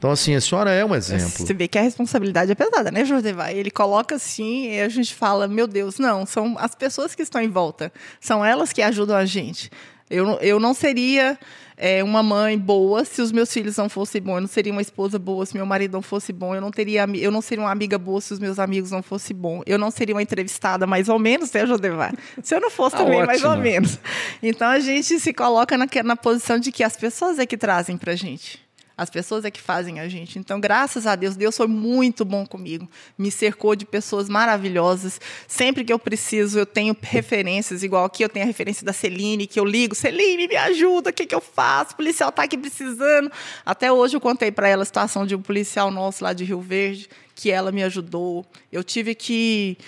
Então, assim, a senhora é um exemplo. Você vê que a responsabilidade é pesada, né, Jordevai? Ele coloca assim e a gente fala, meu Deus, não, são as pessoas que estão em volta. São elas que ajudam a gente. Eu, não- eu não seria é, uma mãe boa se os meus filhos não fossem bons. Eu não seria uma esposa boa se meu marido não fosse bom. Eu não, teria, eu não seria uma amiga boa se os meus amigos não fossem bons. Eu não seria uma entrevistada mais ou menos, né, Jordevai? Se eu não fosse Tá também, mais ou menos. Então a gente se coloca na, na posição de que as pessoas é que trazem pra gente. As pessoas é que fazem a gente. Então, graças a Deus, Deus foi muito bom comigo. Me cercou de pessoas maravilhosas. Sempre que eu preciso, eu tenho referências, igual aqui eu tenho a referência da Celine, que eu ligo, Celine, me ajuda, o que, que eu faço? O policial está aqui precisando. Até hoje eu contei para ela a situação de um policial nosso lá de Rio Verde, que ela me ajudou. Eu tive que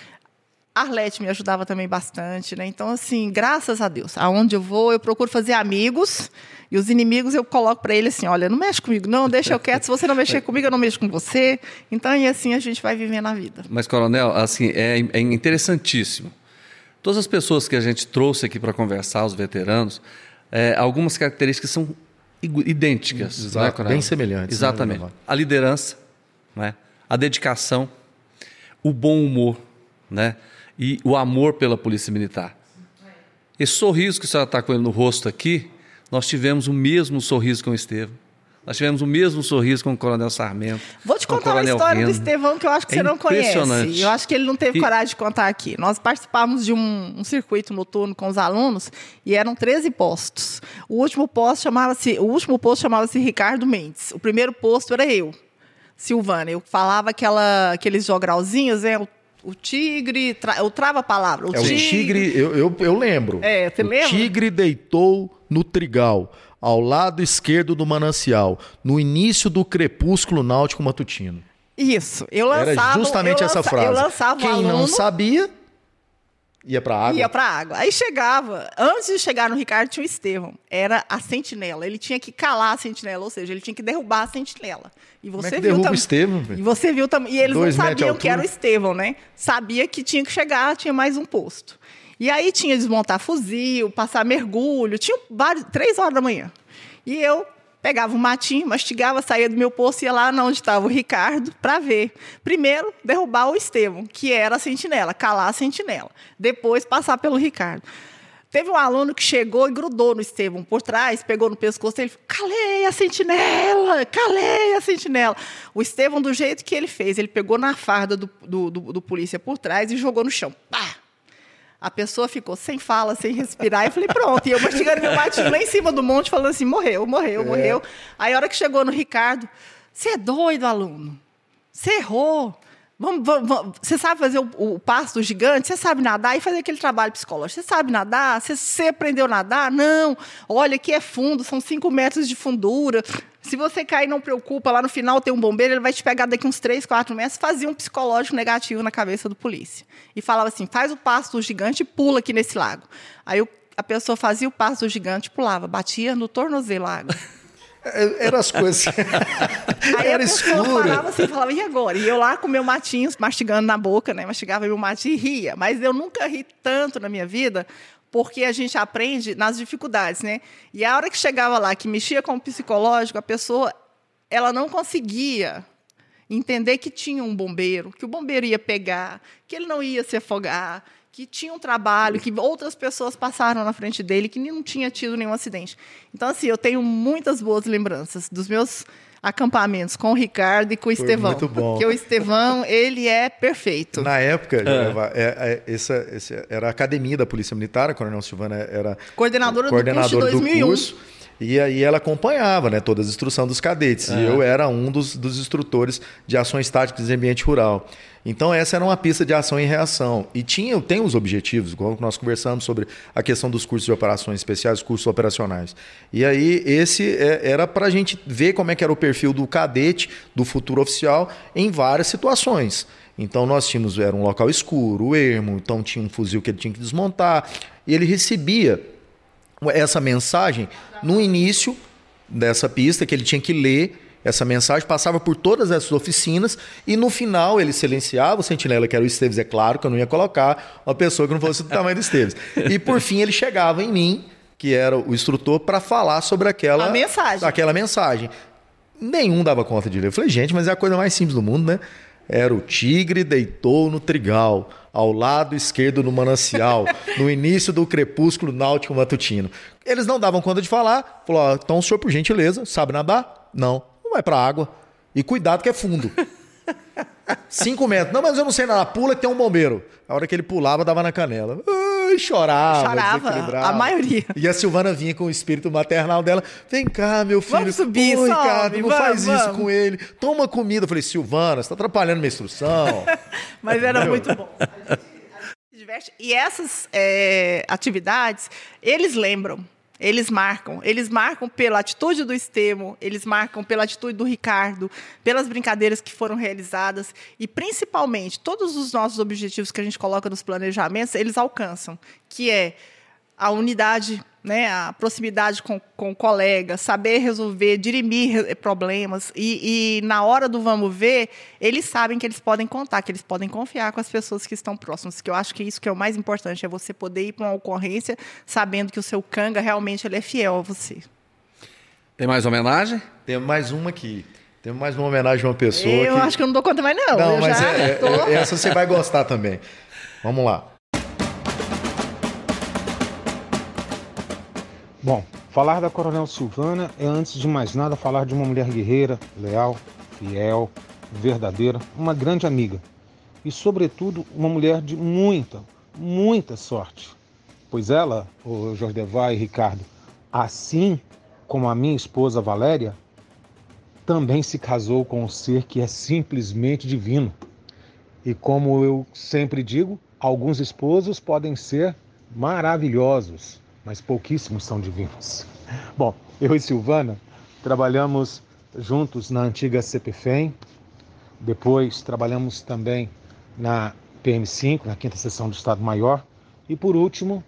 Arlete me ajudava também bastante, né? Então, assim, graças a Deus, aonde eu vou, eu procuro fazer amigos e os inimigos eu coloco para ele assim: olha, não mexe comigo, não, deixa eu quieto. Se você não mexer (laughs) comigo, eu não mexo com você. Então, e assim a gente vai vivendo a vida. Mas, Coronel, assim, é, é interessantíssimo. Todas as pessoas que a gente trouxe aqui para conversar, os veteranos, é, algumas características são idênticas. Exato, né, Coronel? bem semelhantes, né, Exatamente. Leonardo? a liderança, né? a dedicação, o bom humor né? E o amor pela Polícia Militar. Esse sorriso que a senhora está com ele no rosto aqui, nós tivemos o mesmo sorriso com o Estevam. Nós tivemos o mesmo sorriso com o Coronel Sarmento. Vou te contar uma história do Reno. Estevão que eu acho que É você não conhece. Eu acho que ele não teve E- coragem de contar aqui. Nós participávamos de um, um circuito noturno com os alunos e eram 13 postos. O último posto chamava-se, o último posto chamava-se Ricardo Mendes. O primeiro posto era eu. Silvana. Eu falava aquela, aqueles jogralzinhos, é o, o tigre, tra, eu trava a palavra. O é tigre, o tigre, eu, eu, eu lembro. É, você o lembra? tigre deitou no trigal, ao lado esquerdo do manancial, no início do crepúsculo náutico matutino. Isso, eu lançava. Era justamente eu essa lança, frase. Eu lançava Quem o aluno, não sabia, ia pra água. Ia pra água. Aí chegava, antes de chegar no Ricardo, tinha o Estevão. Era a sentinela. Ele tinha que calar a sentinela, ou seja, ele tinha que derrubar a sentinela. E Como você é que viu derruba o tam- Estevão? E você viu também. E eles Dois não sabiam que era o. Estevão, né? Sabia que tinha que chegar, tinha mais um posto. E aí tinha desmontar fuzil, passar mergulho, tinha vários, três horas da manhã. E eu pegava um matinho, mastigava, saía do meu posto e ia lá onde estava o Ricardo para ver. Primeiro, derrubar o Estevão, que era a sentinela, calar a sentinela. Depois, passar pelo Ricardo. Teve um aluno que chegou e grudou no Estevão por trás, pegou no pescoço dele, calei a sentinela, calei a sentinela. O Estevão, do jeito que ele fez, ele pegou na farda do, do, do- do polícia por trás e jogou no chão. Pá! A pessoa ficou sem fala, sem respirar. E eu falei, pronto. E eu mastigando meu matinho lá em cima do monte, falando assim, morreu, morreu, morreu. Aí a hora que chegou no Ricardo, você é doido, aluno. Você errou. Vamos, vamos. Você sabe fazer o, o passo do gigante? Você sabe nadar? E fazer aquele trabalho psicológico. Você sabe nadar? Você, você aprendeu a nadar? Não. Olha, aqui é fundo, são cinco metros de fundura. Se você cair, não preocupa. Lá no final tem um bombeiro, ele vai te pegar daqui uns três, quatro metros. Fazia um psicológico negativo na cabeça do polícia. E falava assim, faz o passo do gigante e pula aqui nesse lago. Aí a pessoa fazia o passo do gigante pulava. Batia no tornozelo água. (laughs) É, Eram as coisas. (laughs) Aí Era a escuro. falava assim, falava, e agora? E eu lá com meu matinho, mastigando na boca, né? Mastigava meu matinho e ria. Mas eu nunca ri tanto na minha vida, porque a gente aprende nas dificuldades, né? E a hora que chegava lá, que mexia com o psicológico, a pessoa, ela não conseguia entender que tinha um bombeiro, que o bombeiro ia pegar, que ele não ia se afogar, que tinha um trabalho, que outras pessoas passaram na frente dele, que não tinha tido nenhum acidente. Então, assim, eu tenho muitas boas lembranças dos meus acampamentos com o Ricardo e com o Estevão. muito bom. Porque o Estevão, ele é perfeito. Na época, Joreva, é, é, essa, essa era a academia da Polícia Militar, a Coronel Silvana era Coordenadora do coordenadora curso de 2001. curso. E aí ela acompanhava né, todas as instruções dos cadetes. E eu era um dos, dos instrutores de ações táticas em ambiente rural. Então essa era uma pista de ação e reação. E tinha, tem os objetivos, igual nós conversamos sobre a questão dos cursos de operações especiais, os cursos operacionais. E aí esse é- era para a gente ver como é que era o perfil do cadete, do futuro oficial, em várias situações. Então nós tínhamos, era um local escuro, ermo, então tinha um fuzil que ele tinha que desmontar. E ele recebia essa mensagem no início dessa pista, que ele tinha que ler essa mensagem, passava por todas essas oficinas e no final ele silenciava o sentinela, que era o Esteves, é claro que eu não ia colocar uma pessoa que não fosse do tamanho do Esteves. E por fim ele chegava em mim, que era o instrutor, para falar sobre aquela A mensagem. aquela mensagem. Nenhum dava conta de ler. Eu falei, gente, mas é a coisa mais simples do mundo, né? Era o tigre deitou no trigal, ao lado esquerdo do manancial, (laughs) no início do crepúsculo náutico matutino. Eles não davam conta de falar. Falou, então o senhor, por gentileza, sabe nadar? Não. Não vai pra água. E cuidado que é fundo. (laughs) Cinco metros. Não, mas eu não sei nadar. Pula que tem um bombeiro. A hora que ele pulava, dava na canela. Ai, chorava. Chorava, a maioria. E a Silvana vinha com o espírito maternal dela. Vem cá, meu filho. Vamos subir, Ô, sobe, Ricardo, não vamos, faz isso vamos. com ele. Toma comida. Eu falei, Silvana, você tá atrapalhando minha instrução. (laughs) Mas era muito bom. A gente- a gente se diverte. E essas é, atividades, eles lembram, eles marcam. Eles marcam pela atitude do Estemo, eles marcam pela atitude do Ricardo, pelas brincadeiras que foram realizadas e, principalmente, todos os nossos objetivos que a gente coloca nos planejamentos, eles alcançam, que é a unidade, né, a proximidade com, com o colega, saber resolver, dirimir problemas. E, e na hora do vamos ver, eles sabem que eles podem contar, que eles podem confiar com as pessoas que estão próximas. Que eu acho que isso que é o mais importante, é você poder ir para uma ocorrência sabendo que o seu canga realmente ele é fiel a você. Tem mais homenagem? Temos mais uma aqui. Temos mais uma homenagem a uma pessoa. eu que... acho que eu não dou conta mais, não. Não, eu mas já é- é- tô- é- essa você vai gostar também. Vamos lá. Bom, falar da Coronel Silvana é, antes de mais nada, falar de uma mulher guerreira, leal, fiel, verdadeira, uma grande amiga. E, sobretudo, uma mulher de muita, muita sorte. Pois ela, o Jorge Devay e Ricardo, assim como a minha esposa Valéria, também se casou com um ser que é simplesmente divino. E como eu sempre digo, alguns esposos podem ser maravilhosos, mas pouquíssimos são divinos. Bom, eu e Silvana trabalhamos juntos na antiga CPFEM, depois trabalhamos também na PM5, na quinta seção do Estado Maior, e por último,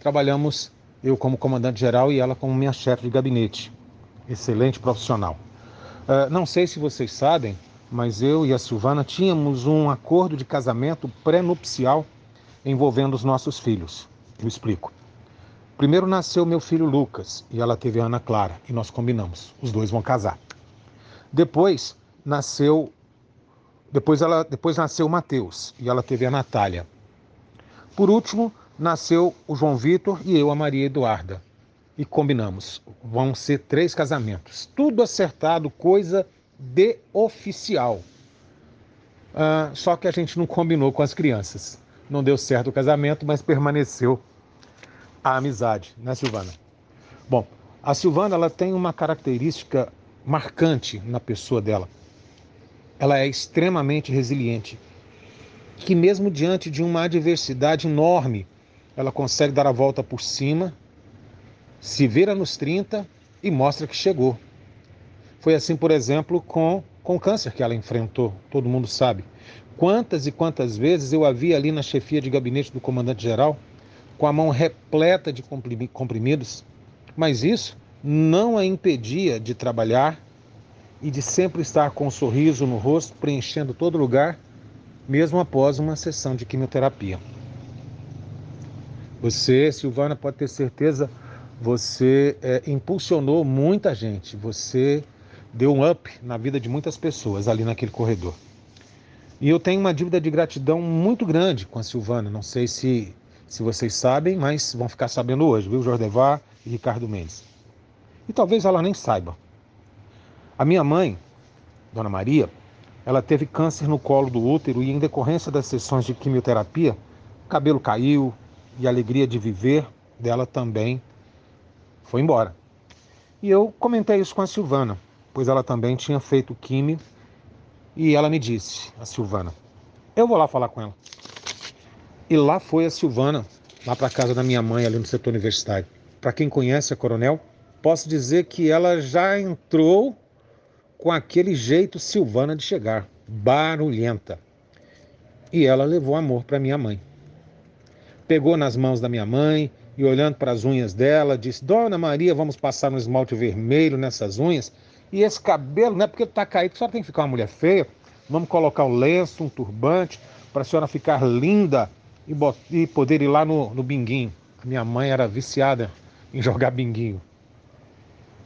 trabalhamos eu como comandante geral e ela como minha chefe de gabinete. Excelente profissional. Uh, não sei se vocês sabem, mas eu e a Silvana tínhamos um acordo de casamento pré-nupcial envolvendo os nossos filhos. Eu explico. Primeiro nasceu meu filho Lucas e ela teve a Ana Clara e nós combinamos, os dois vão casar. Depois nasceu depois ela depois nasceu Mateus e ela teve a Natália. Por último, nasceu o João Vitor e eu a Maria Eduarda. E combinamos, vão ser três casamentos. Tudo acertado, coisa de oficial. Ah, só que a gente não combinou com as crianças. Não deu certo o casamento, mas permaneceu a amizade, né, Silvana? Bom, a Silvana ela tem uma característica marcante na pessoa dela. Ela é extremamente resiliente, que mesmo diante de uma adversidade enorme, ela consegue dar a volta por cima, se vira nos 30 e mostra que chegou. Foi assim, por exemplo, com, com o câncer que ela enfrentou, todo mundo sabe. Quantas e quantas vezes eu a vi ali na chefia de gabinete do comandante-geral, com a mão repleta de comprimidos, mas isso não a impedia de trabalhar e de sempre estar com um sorriso no rosto, preenchendo todo lugar, mesmo após uma sessão de quimioterapia. Você, Silvana, pode ter certeza, você é, impulsionou muita gente, você deu um up na vida de muitas pessoas ali naquele corredor. E eu tenho uma dívida de gratidão muito grande com a Silvana. Não sei se, se vocês sabem, mas vão ficar sabendo hoje, viu, Jordevar e Ricardo Mendes. E talvez ela nem saiba. A minha mãe, Dona Maria, ela teve câncer no colo do útero e, em decorrência das sessões de quimioterapia, o cabelo caiu, e a alegria de viver dela também foi embora. E eu comentei isso com a Silvana, pois ela também tinha feito químio e ela me disse, a Silvana, eu vou lá falar com ela. E lá foi a Silvana, lá para casa da minha mãe, ali no setor universitário. Para quem conhece a Coronel, posso dizer que ela já entrou com aquele jeito Silvana de chegar, barulhenta. E ela levou amor para minha mãe pegou nas mãos da minha mãe e, olhando para as unhas dela, disse: Dona Maria, vamos passar um esmalte vermelho nessas unhas. E esse cabelo, não é porque está caído, só tem que ficar uma mulher feia. Vamos colocar um lenço, um turbante, para a senhora ficar linda e, e poder ir lá no, no binguinho. Minha mãe era viciada em jogar binguinho.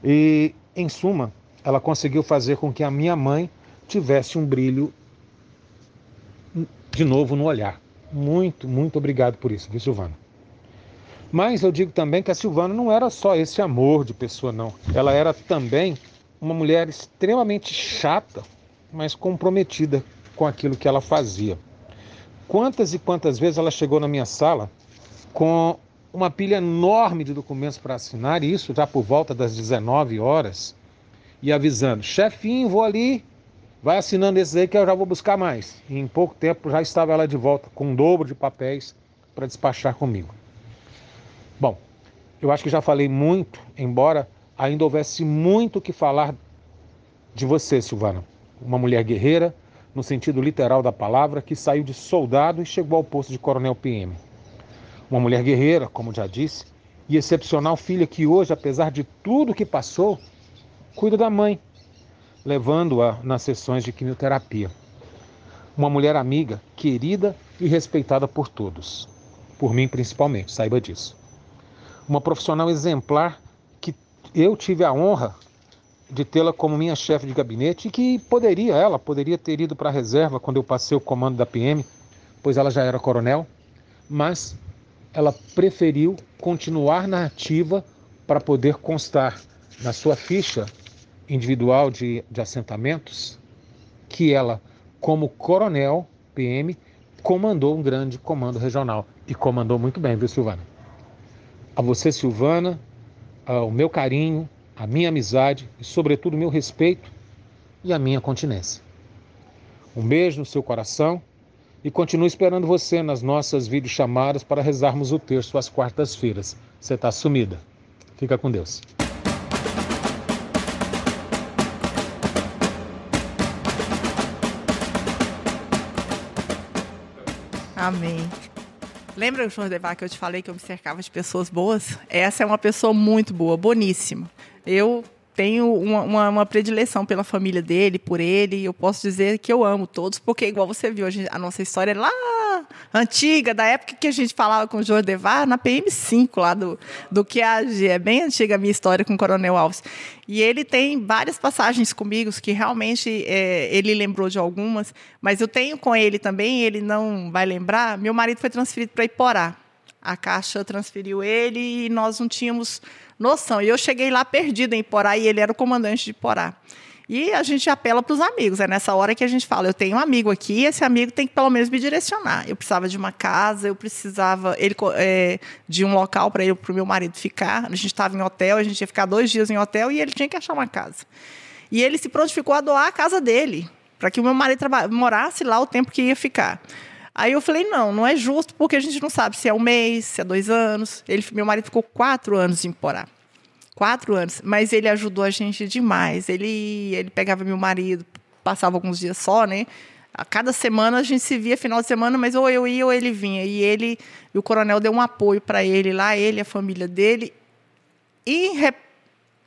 E, em suma, ela conseguiu fazer com que a minha mãe tivesse um brilho de novo no olhar. Muito, muito obrigado por isso, viu, Silvana? Mas eu digo também que a Silvana não era só esse amor de pessoa, não. Ela era também uma mulher extremamente chata, mas comprometida com aquilo que ela fazia. Quantas e quantas vezes ela chegou na minha sala com uma pilha enorme de documentos para assinar, e isso já por volta das 19 horas, e avisando: chefinho, vou ali Vai assinando esses aí que eu já vou buscar mais. E em pouco tempo já estava ela de volta com um dobro de papéis para despachar comigo. Bom, eu acho que já falei muito, embora ainda houvesse muito o que falar de você, Silvana. Uma mulher guerreira, no sentido literal da palavra, que saiu de soldado e chegou ao posto de coronel PM. Uma mulher guerreira, como já disse, e excepcional filha que hoje, apesar de tudo que passou, cuida da mãe levando-a nas sessões de quimioterapia. Uma mulher amiga, querida e respeitada por todos. Por mim, principalmente, saiba disso. Uma profissional exemplar que eu tive a honra de tê-la como minha chefe de gabinete e que poderia, ela poderia ter ido para a reserva quando eu passei o comando da PM, pois ela já era coronel, mas ela preferiu continuar na ativa para poder constar na sua ficha individual de, de assentamentos que ela, como coronel PM, comandou um grande comando regional. E comandou muito bem, viu, Silvana? A você, Silvana, o meu carinho, a minha amizade e, sobretudo, meu respeito e a minha continência. Um beijo no seu coração e continuo esperando você nas nossas videochamadas para rezarmos o terço às quartas-feiras. Você está sumida. Fica com Deus. Amém. Lembra, João Devar, que eu te falei que eu me cercava de pessoas boas? Essa é uma pessoa muito boa, boníssima. Eu tenho uma, uma, uma, predileção pela família dele, por ele. Eu posso dizer que eu amo todos, porque, igual você viu, a, gente, a nossa história é lá antiga, da época que a gente falava com o Jorge Devar, na PM5, lá do, do QAG. É bem antiga a minha história com o Coronel Alves. E ele tem várias passagens comigo que realmente é, ele lembrou de algumas, mas eu tenho com ele também, ele não vai lembrar. Meu marido foi transferido para Iporá. A Caixa transferiu ele e nós não tínhamos noção. E eu cheguei lá perdida em Porá e ele era o comandante de Porá. E a gente apela para os amigos. É nessa hora que a gente fala: eu tenho um amigo aqui, esse amigo tem que pelo menos me direcionar. Eu precisava de uma casa, eu precisava ele, é, de um local para o meu marido ficar. A gente estava em hotel, a gente ia ficar dois dias em hotel e ele tinha que achar uma casa. E ele se prontificou a doar a casa dele, para que o meu marido morasse lá o tempo que ia ficar. Aí eu falei, não, não é justo, porque a gente não sabe se é um mês, se é dois anos. Ele, meu marido ficou quatro anos em Porá. Quatro anos. Mas ele ajudou a gente demais. Ele, ele pegava meu marido, passava alguns dias só, né? A cada semana a gente se via final de semana, mas ou eu ia ou ele vinha. E ele, o coronel deu um apoio para ele lá, ele, a família dele. E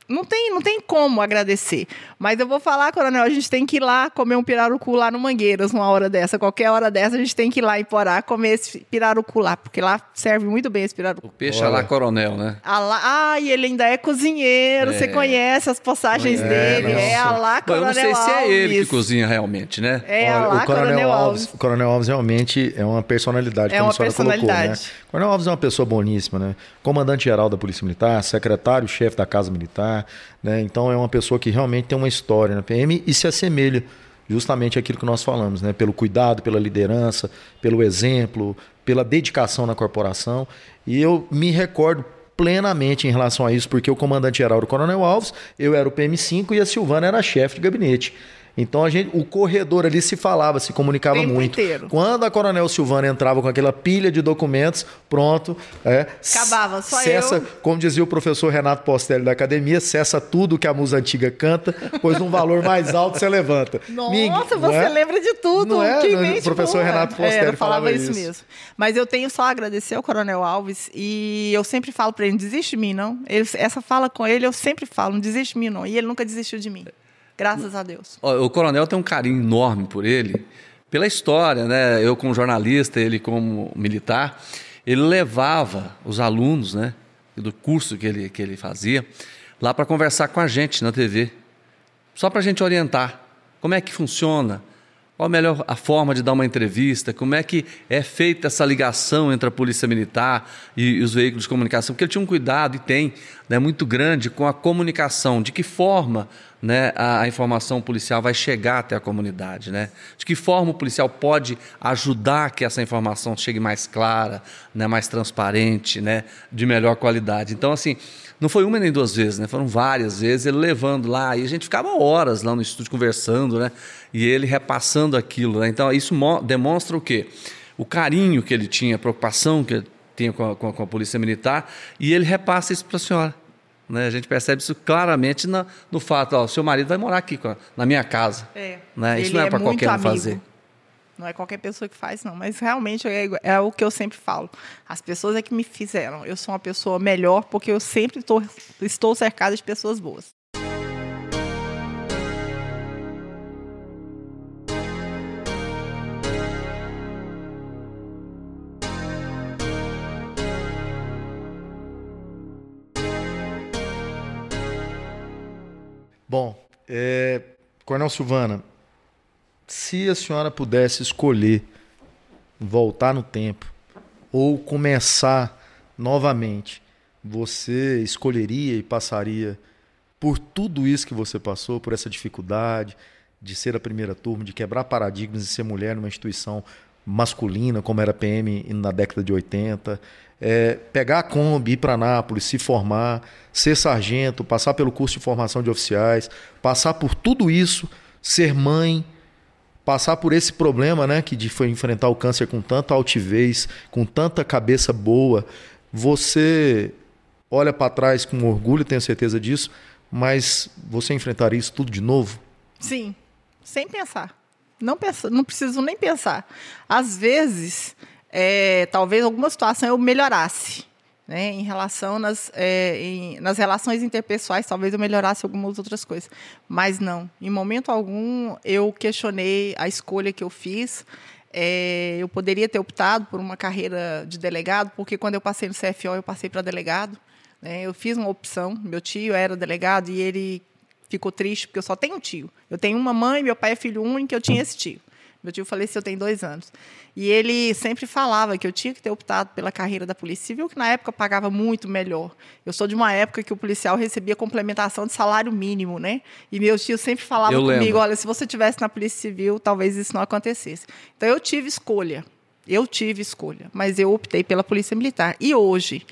não tem, não tem como agradecer. Mas eu vou falar, Coronel, a gente tem que ir lá comer um pirarucu lá no Mangueiras, numa hora dessa. Qualquer hora dessa, a gente tem que ir lá em Porá comer esse pirarucu lá, porque lá serve muito bem esse pirarucu. O peixe Olha. lá, Coronel, né? Ah, e ele ainda é cozinheiro, é. você conhece as postagens é, dele. Não. É a lá, Coronel Alves. Eu não sei Alves. se é ele que cozinha realmente, né? É Olha, a lá, o Coronel, Coronel Alves. Alves. O Coronel Alves realmente é uma personalidade, é como uma a senhora personalidade. colocou, né? O Coronel Alves é uma pessoa boníssima, né? Comandante-geral da Polícia Militar, secretário-chefe da Casa Militar, né? Então é uma pessoa que realmente tem uma história na PM e se assemelha justamente aquilo que nós falamos, né? Pelo cuidado, pela liderança, pelo exemplo, pela dedicação na corporação. E eu me recordo plenamente em relação a isso, porque o comandante-geral era o Coronel Alves, eu era o PM5 e a Silvana era a chefe de gabinete. Então a gente, o corredor ali se falava, se comunicava Tempo muito. Inteiro. Quando a Coronel Silvana entrava com aquela pilha de documentos, pronto. É, Acabava, só cessa, eu. Como dizia o professor Renato Postelli da academia, cessa tudo que a musa antiga canta, pois um valor mais alto você levanta. (laughs) Nossa, você é? lembra de tudo. Não é? o professor. Renato Postelli é, falava, falava isso. isso mesmo. Mas eu tenho só a agradecer ao Coronel Alves e eu sempre falo para ele, não desiste de mim, não. Ele, essa fala com ele, eu sempre falo, não desiste de mim, não. E ele nunca desistiu de mim. Graças a Deus. O coronel tem um carinho enorme por ele, pela história, né? Eu como jornalista, ele como militar, ele levava os alunos, né, do curso que ele, que ele fazia, lá para conversar com a gente na TV, só para a gente orientar como é que funciona, qual a melhor a forma de dar uma entrevista, como é que é feita essa ligação entre a Polícia Militar e, e os veículos de comunicação, porque ele tinha um cuidado e tem né, muito grande com a comunicação, de que forma né, a, a, informação policial vai chegar até a comunidade, né? De que forma o policial pode ajudar que essa informação chegue mais clara, né, mais transparente, né, de melhor qualidade. Então, assim, não foi uma nem duas vezes, né? Foram várias vezes ele levando lá e a gente ficava horas lá no estúdio conversando, né? E ele repassando aquilo, né? Então, isso demonstra o quê? O carinho que ele tinha, a preocupação que ele tinha com a, com a, com a polícia militar e ele repassa isso para a senhora. Né? A gente percebe isso claramente na, no fato, ó, o seu marido vai morar aqui na minha casa. É. Né? Isso não é, é para qualquer um fazer. Não é qualquer pessoa que faz, não. Mas realmente é, é, o que eu sempre falo. As pessoas é que me fizeram. Eu sou uma pessoa melhor porque eu sempre tô, estou cercada de pessoas boas. Bom, é, Coronel Silvana, se a senhora pudesse escolher voltar no tempo ou começar novamente, você escolheria e passaria por tudo isso que você passou, por essa dificuldade de ser a primeira turma, de quebrar paradigmas e ser mulher numa instituição masculina, como era PM na década de 80, é, pegar a Kombi, ir para Nápoles, se formar, ser sargento, passar pelo curso de formação de oficiais, passar por tudo isso, ser mãe, passar por esse problema, né, que de foi enfrentar o câncer com tanta altivez, com tanta cabeça boa, você olha para trás com orgulho, tenho certeza disso, mas você enfrentaria isso tudo de novo? Sim, sem pensar. Não, penso, não preciso nem pensar. Às vezes, é, talvez alguma situação eu melhorasse. Né, em relação nas, é, em, nas relações interpessoais, talvez eu melhorasse algumas outras coisas. Mas não, em momento algum eu questionei a escolha que eu fiz. É, eu poderia ter optado por uma carreira de delegado, porque quando eu passei no CFO, eu passei para delegado. Né, eu fiz uma opção. Meu tio era delegado e ele ficou triste porque eu só tenho um tio. Eu tenho uma mãe, meu pai é filho único, eu tinha esse tio. Meu tio faleceu tem dois anos. E ele sempre falava que eu tinha que ter optado pela carreira da Polícia Civil, que na época pagava muito melhor. Eu sou de uma época que o policial recebia complementação de salário mínimo, né? E meu tio sempre falava eu comigo: lembro. olha, se você tivesse na Polícia Civil, talvez isso não acontecesse. Então eu tive escolha. Eu tive escolha, mas eu optei pela Polícia Militar. E hoje,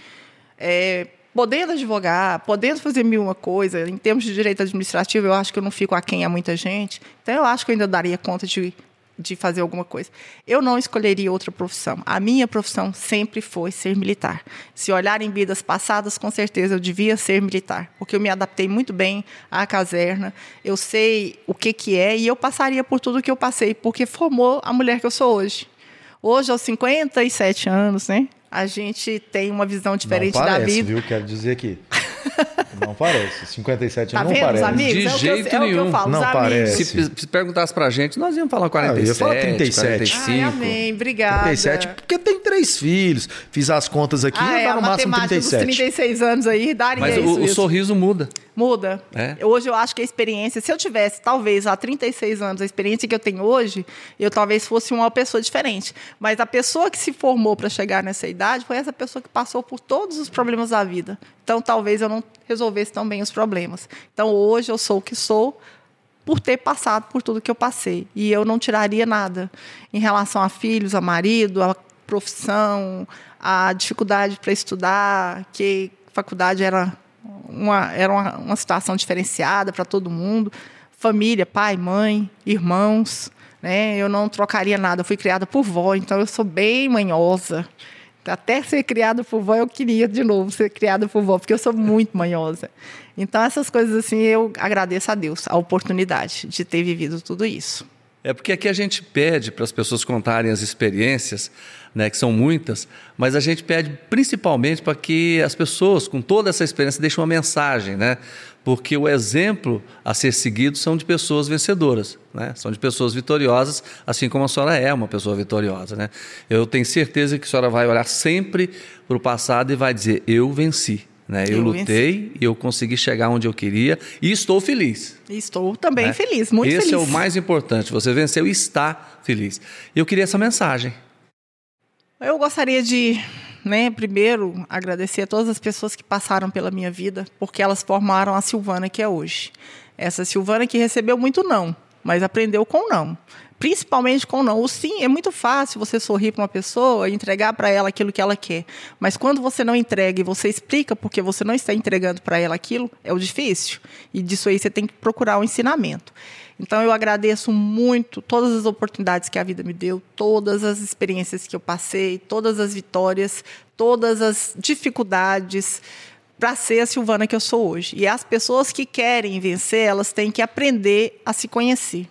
é, podendo advogar, podendo fazer mil uma coisa, em termos de direito administrativo, eu acho que eu não fico aquém a muita gente. Então, eu acho que eu ainda daria conta de de fazer alguma coisa. Eu não escolheria outra profissão. A minha profissão sempre foi ser militar. Se olharem vidas passadas, com certeza eu devia ser militar, porque eu me adaptei muito bem à caserna. Eu sei o que que é e eu passaria por tudo que eu passei, porque formou a mulher que eu sou hoje. Hoje, aos 57 anos, né? A gente tem uma visão diferente não parece, da vida. Viu? Quero dizer que não parece. 57 tá não parece. Amigos? De é jeito nenhum. não parece. Se, se perguntasse pra gente, nós íamos falar 47, ah, eu ia falar 37. 45. Ai, amém. Obrigada. 37, porque tem três filhos. Fiz as contas aqui, ah, é, no máximo 37. Dos 36 anos aí, daria Mas isso. Mas o, o sorriso muda. Muda. É. Hoje eu acho que a experiência, se eu tivesse, talvez, há 36 anos, a experiência que eu tenho hoje, eu talvez fosse uma pessoa diferente. Mas a pessoa que se formou para chegar nessa idade foi essa pessoa que passou por todos os problemas da vida. Então, talvez eu não resolvesse tão bem os problemas. Então, hoje eu sou o que sou por ter passado por tudo que eu passei. E eu não tiraria nada em relação a filhos, a marido, a profissão, a dificuldade para estudar, que faculdade era uma, era uma, uma situação diferenciada para todo mundo. Família, pai, mãe, irmãos. Né? Eu não trocaria nada. Eu fui criada por vó, então eu sou bem manhosa. Até ser criada por vó, eu queria de novo ser criada por vó, porque eu sou muito manhosa. Então, essas coisas assim, eu agradeço a Deus a oportunidade de ter vivido tudo isso. É porque aqui a gente pede para as pessoas contarem as experiências, né, que são muitas, mas a gente pede principalmente para que as pessoas, com toda essa experiência, deixem uma mensagem, né? Porque o exemplo a ser seguido são de pessoas vencedoras, né? São de pessoas vitoriosas, assim como a senhora é uma pessoa vitoriosa, né? Eu tenho certeza que a senhora vai olhar sempre para o passado e vai dizer: eu venci. Né? Eu, eu lutei e eu consegui chegar onde eu queria e estou feliz. Estou também né? feliz, muito Esse feliz. Esse é o mais importante. Você venceu e está feliz. E eu queria essa mensagem. Eu gostaria de, né, primeiro, agradecer a todas as pessoas que passaram pela minha vida, porque elas formaram a Silvana que é hoje. Essa Silvana que recebeu muito não, mas aprendeu com não principalmente com não. O sim é muito fácil você sorrir para uma pessoa e entregar para ela aquilo que ela quer. Mas quando você não entrega e você explica porque você não está entregando para ela aquilo, é o difícil. E disso aí você tem que procurar um ensinamento. Então eu agradeço muito todas as oportunidades que a vida me deu, todas as experiências que eu passei, todas as vitórias, todas as dificuldades para ser a Silvana que eu sou hoje. E as pessoas que querem vencer, elas têm que aprender a se conhecer.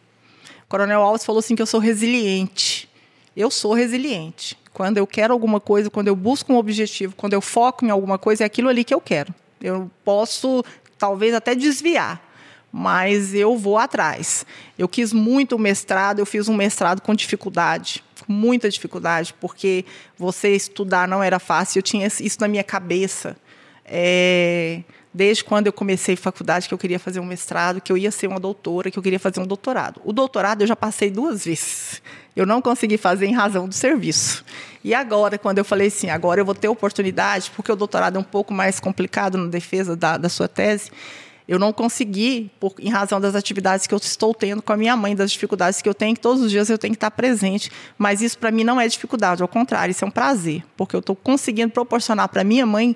Coronel Alves falou assim que eu sou resiliente. Eu sou resiliente. Quando eu quero alguma coisa, quando eu busco um objetivo, quando eu foco em alguma coisa, é aquilo ali que eu quero. Eu posso, talvez, até desviar, mas eu vou atrás. Eu quis muito o mestrado, eu fiz um mestrado com dificuldade, com muita dificuldade, porque você estudar não era fácil, eu tinha isso na minha cabeça. É desde quando eu comecei faculdade, que eu queria fazer um mestrado, que eu ia ser uma doutora, que eu queria fazer um doutorado. O doutorado eu já passei duas vezes. Eu não consegui fazer em razão do serviço. E agora, quando eu falei assim, agora eu vou ter oportunidade, porque o doutorado é um pouco mais complicado na defesa da, da sua tese, eu não consegui, por, em razão das atividades que eu estou tendo com a minha mãe, das dificuldades que eu tenho, que todos os dias eu tenho que estar presente. Mas isso para mim não é dificuldade, ao contrário, isso é um prazer, porque eu estou conseguindo proporcionar para minha mãe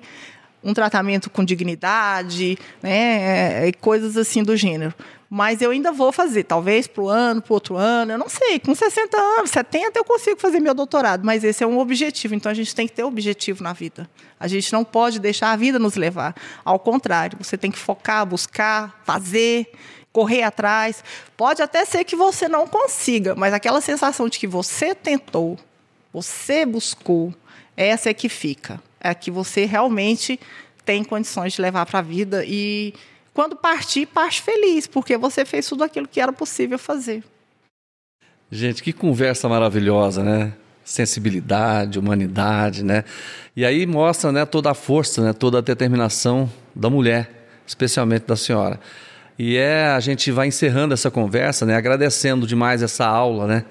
um tratamento com dignidade, né, é, coisas assim do gênero. Mas eu ainda vou fazer, talvez para o ano, para outro ano, eu não sei. Com 60 anos, 70, eu consigo fazer meu doutorado, mas esse é um objetivo. Então a gente tem que ter objetivo na vida. A gente não pode deixar a vida nos levar. Ao contrário, você tem que focar, buscar, fazer, correr atrás. Pode até ser que você não consiga, mas aquela sensação de que você tentou, você buscou, essa é que fica. É a que você realmente tem condições de levar para a vida e quando partir, parte feliz, porque você fez tudo aquilo que era possível fazer. Gente, que conversa maravilhosa, né? Sensibilidade, humanidade, né? E aí mostra, né, toda a força, né, toda a determinação da mulher, especialmente da senhora. E é, a gente vai encerrando essa conversa, né, agradecendo demais essa aula, né,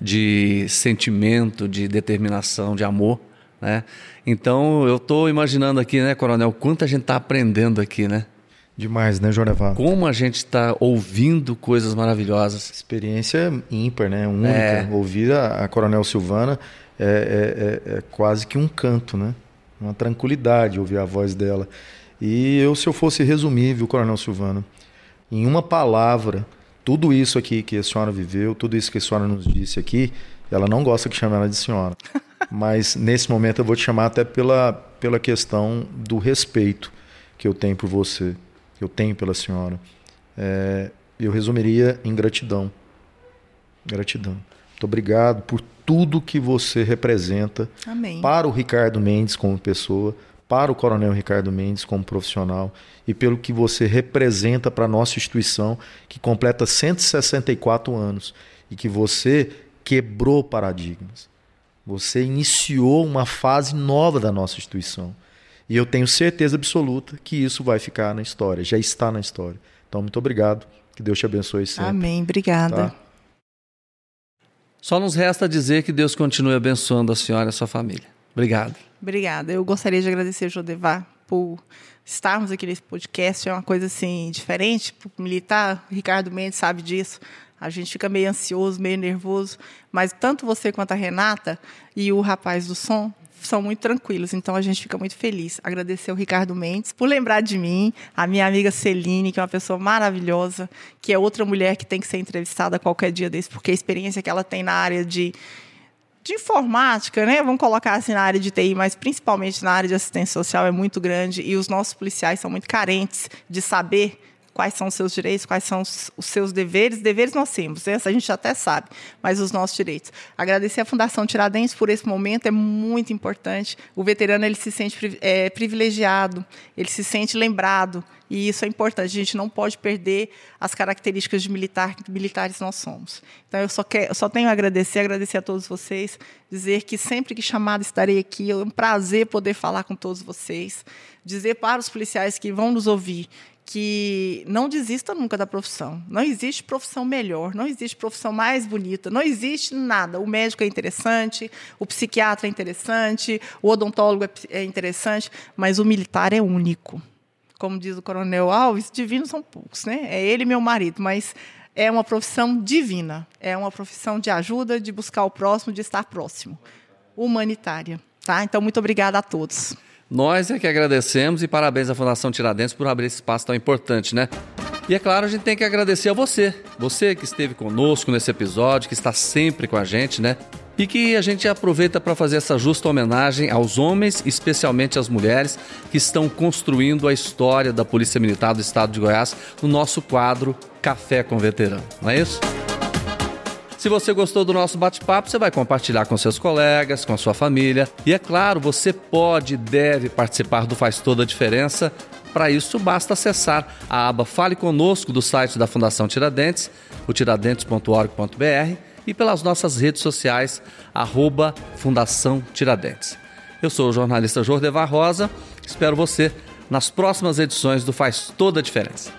de sentimento, de determinação, de amor, né? Então, eu estou imaginando aqui, né, Coronel, quanto a gente está aprendendo aqui, né? Demais, né, Jonevar? Como a gente está ouvindo coisas maravilhosas. Experiência ímpar, né? Única. É. Ouvir a, a, Coronel Silvana é, é, é, é, quase que um canto, né? Uma tranquilidade ouvir a voz dela. E eu, se eu fosse resumir, viu, Coronel Silvana, em uma palavra, tudo isso aqui que a senhora viveu, tudo isso que a senhora nos disse aqui, ela não gosta que chame ela de senhora. (laughs) Mas nesse momento eu vou te chamar até pela, pela questão do respeito que eu tenho por você que eu tenho pela senhora, é, eu resumiria em gratidão. Gratidão. Muito obrigado por tudo que você representa Amém. para o Ricardo Mendes como pessoa, para o Coronel Ricardo Mendes como profissional e pelo que você representa para a nossa instituição que completa 164 anos e que você quebrou paradigmas. Você iniciou uma fase nova da nossa instituição. E eu tenho certeza absoluta que isso vai ficar na história, já está na história. Então, muito obrigado. Que Deus te abençoe sempre. Amém. Obrigada. Tá? Só nos resta dizer que Deus continue abençoando a senhora e a sua família. Obrigado. Obrigada. Eu gostaria de agradecer, Jodevar, por estarmos aqui nesse podcast. É uma coisa assim diferente. Para militar, o Ricardo Mendes sabe disso. A gente fica meio ansioso, meio nervoso, mas tanto você quanto a Renata e o rapaz do som são muito tranquilos, então a gente fica muito feliz. Agradecer ao Ricardo Mendes por lembrar de mim, a minha amiga Celine, que é uma pessoa maravilhosa, que é outra mulher que tem que ser entrevistada qualquer dia desse, porque a experiência que ela tem na área de, de informática, né? Vamos colocar assim na área de TI, mas principalmente na área de assistência social é muito grande e os nossos policiais são muito carentes de saber quais são os seus direitos, quais são os, seus deveres. Deveres nós temos, essa a gente até sabe, mas os nossos direitos. Agradecer à Fundação Tiradentes por esse momento, é muito importante. O veterano ele se sente é, privilegiado, ele se sente lembrado, e isso é importante. A gente não pode perder as características de militar que militares nós somos. Então, eu só, quer, eu só tenho a agradecer, agradecer a todos vocês, dizer que sempre que chamado estarei aqui. É um prazer poder falar com todos vocês. Dizer para os policiais que vão nos ouvir que não desista nunca da profissão. Não existe profissão melhor, não existe profissão mais bonita, não existe nada. O médico é interessante, o psiquiatra é interessante, o odontólogo é, é interessante, mas o militar é único. Como diz o coronel Alves, divinos são poucos, né? É ele meu marido, mas é uma profissão divina, é uma profissão de ajuda, de buscar o próximo, de estar próximo, humanitária. Tá? Então, muito obrigada a todos. Nós é que agradecemos e parabéns à Fundação Tiradentes por abrir esse espaço tão importante, né? E é claro, a gente tem que agradecer a você, você que esteve conosco nesse episódio, que está sempre com a gente, né? E que a gente aproveita para fazer essa justa homenagem aos homens, especialmente às mulheres, que estão construindo a história da Polícia Militar do Estado de Goiás no nosso quadro Café com Veterano, não é isso? Se você gostou do nosso bate-papo, você vai compartilhar com seus colegas, com sua família. E é claro, você pode e deve participar do Faz Toda a Diferença. Para isso, basta acessar a aba Fale Conosco do site da Fundação Tiradentes, o tiradentes.org.br e pelas nossas redes sociais, arroba Fundação Tiradentes. Eu sou o jornalista Jordevar Rosa, espero você nas próximas edições do Faz Toda a Diferença.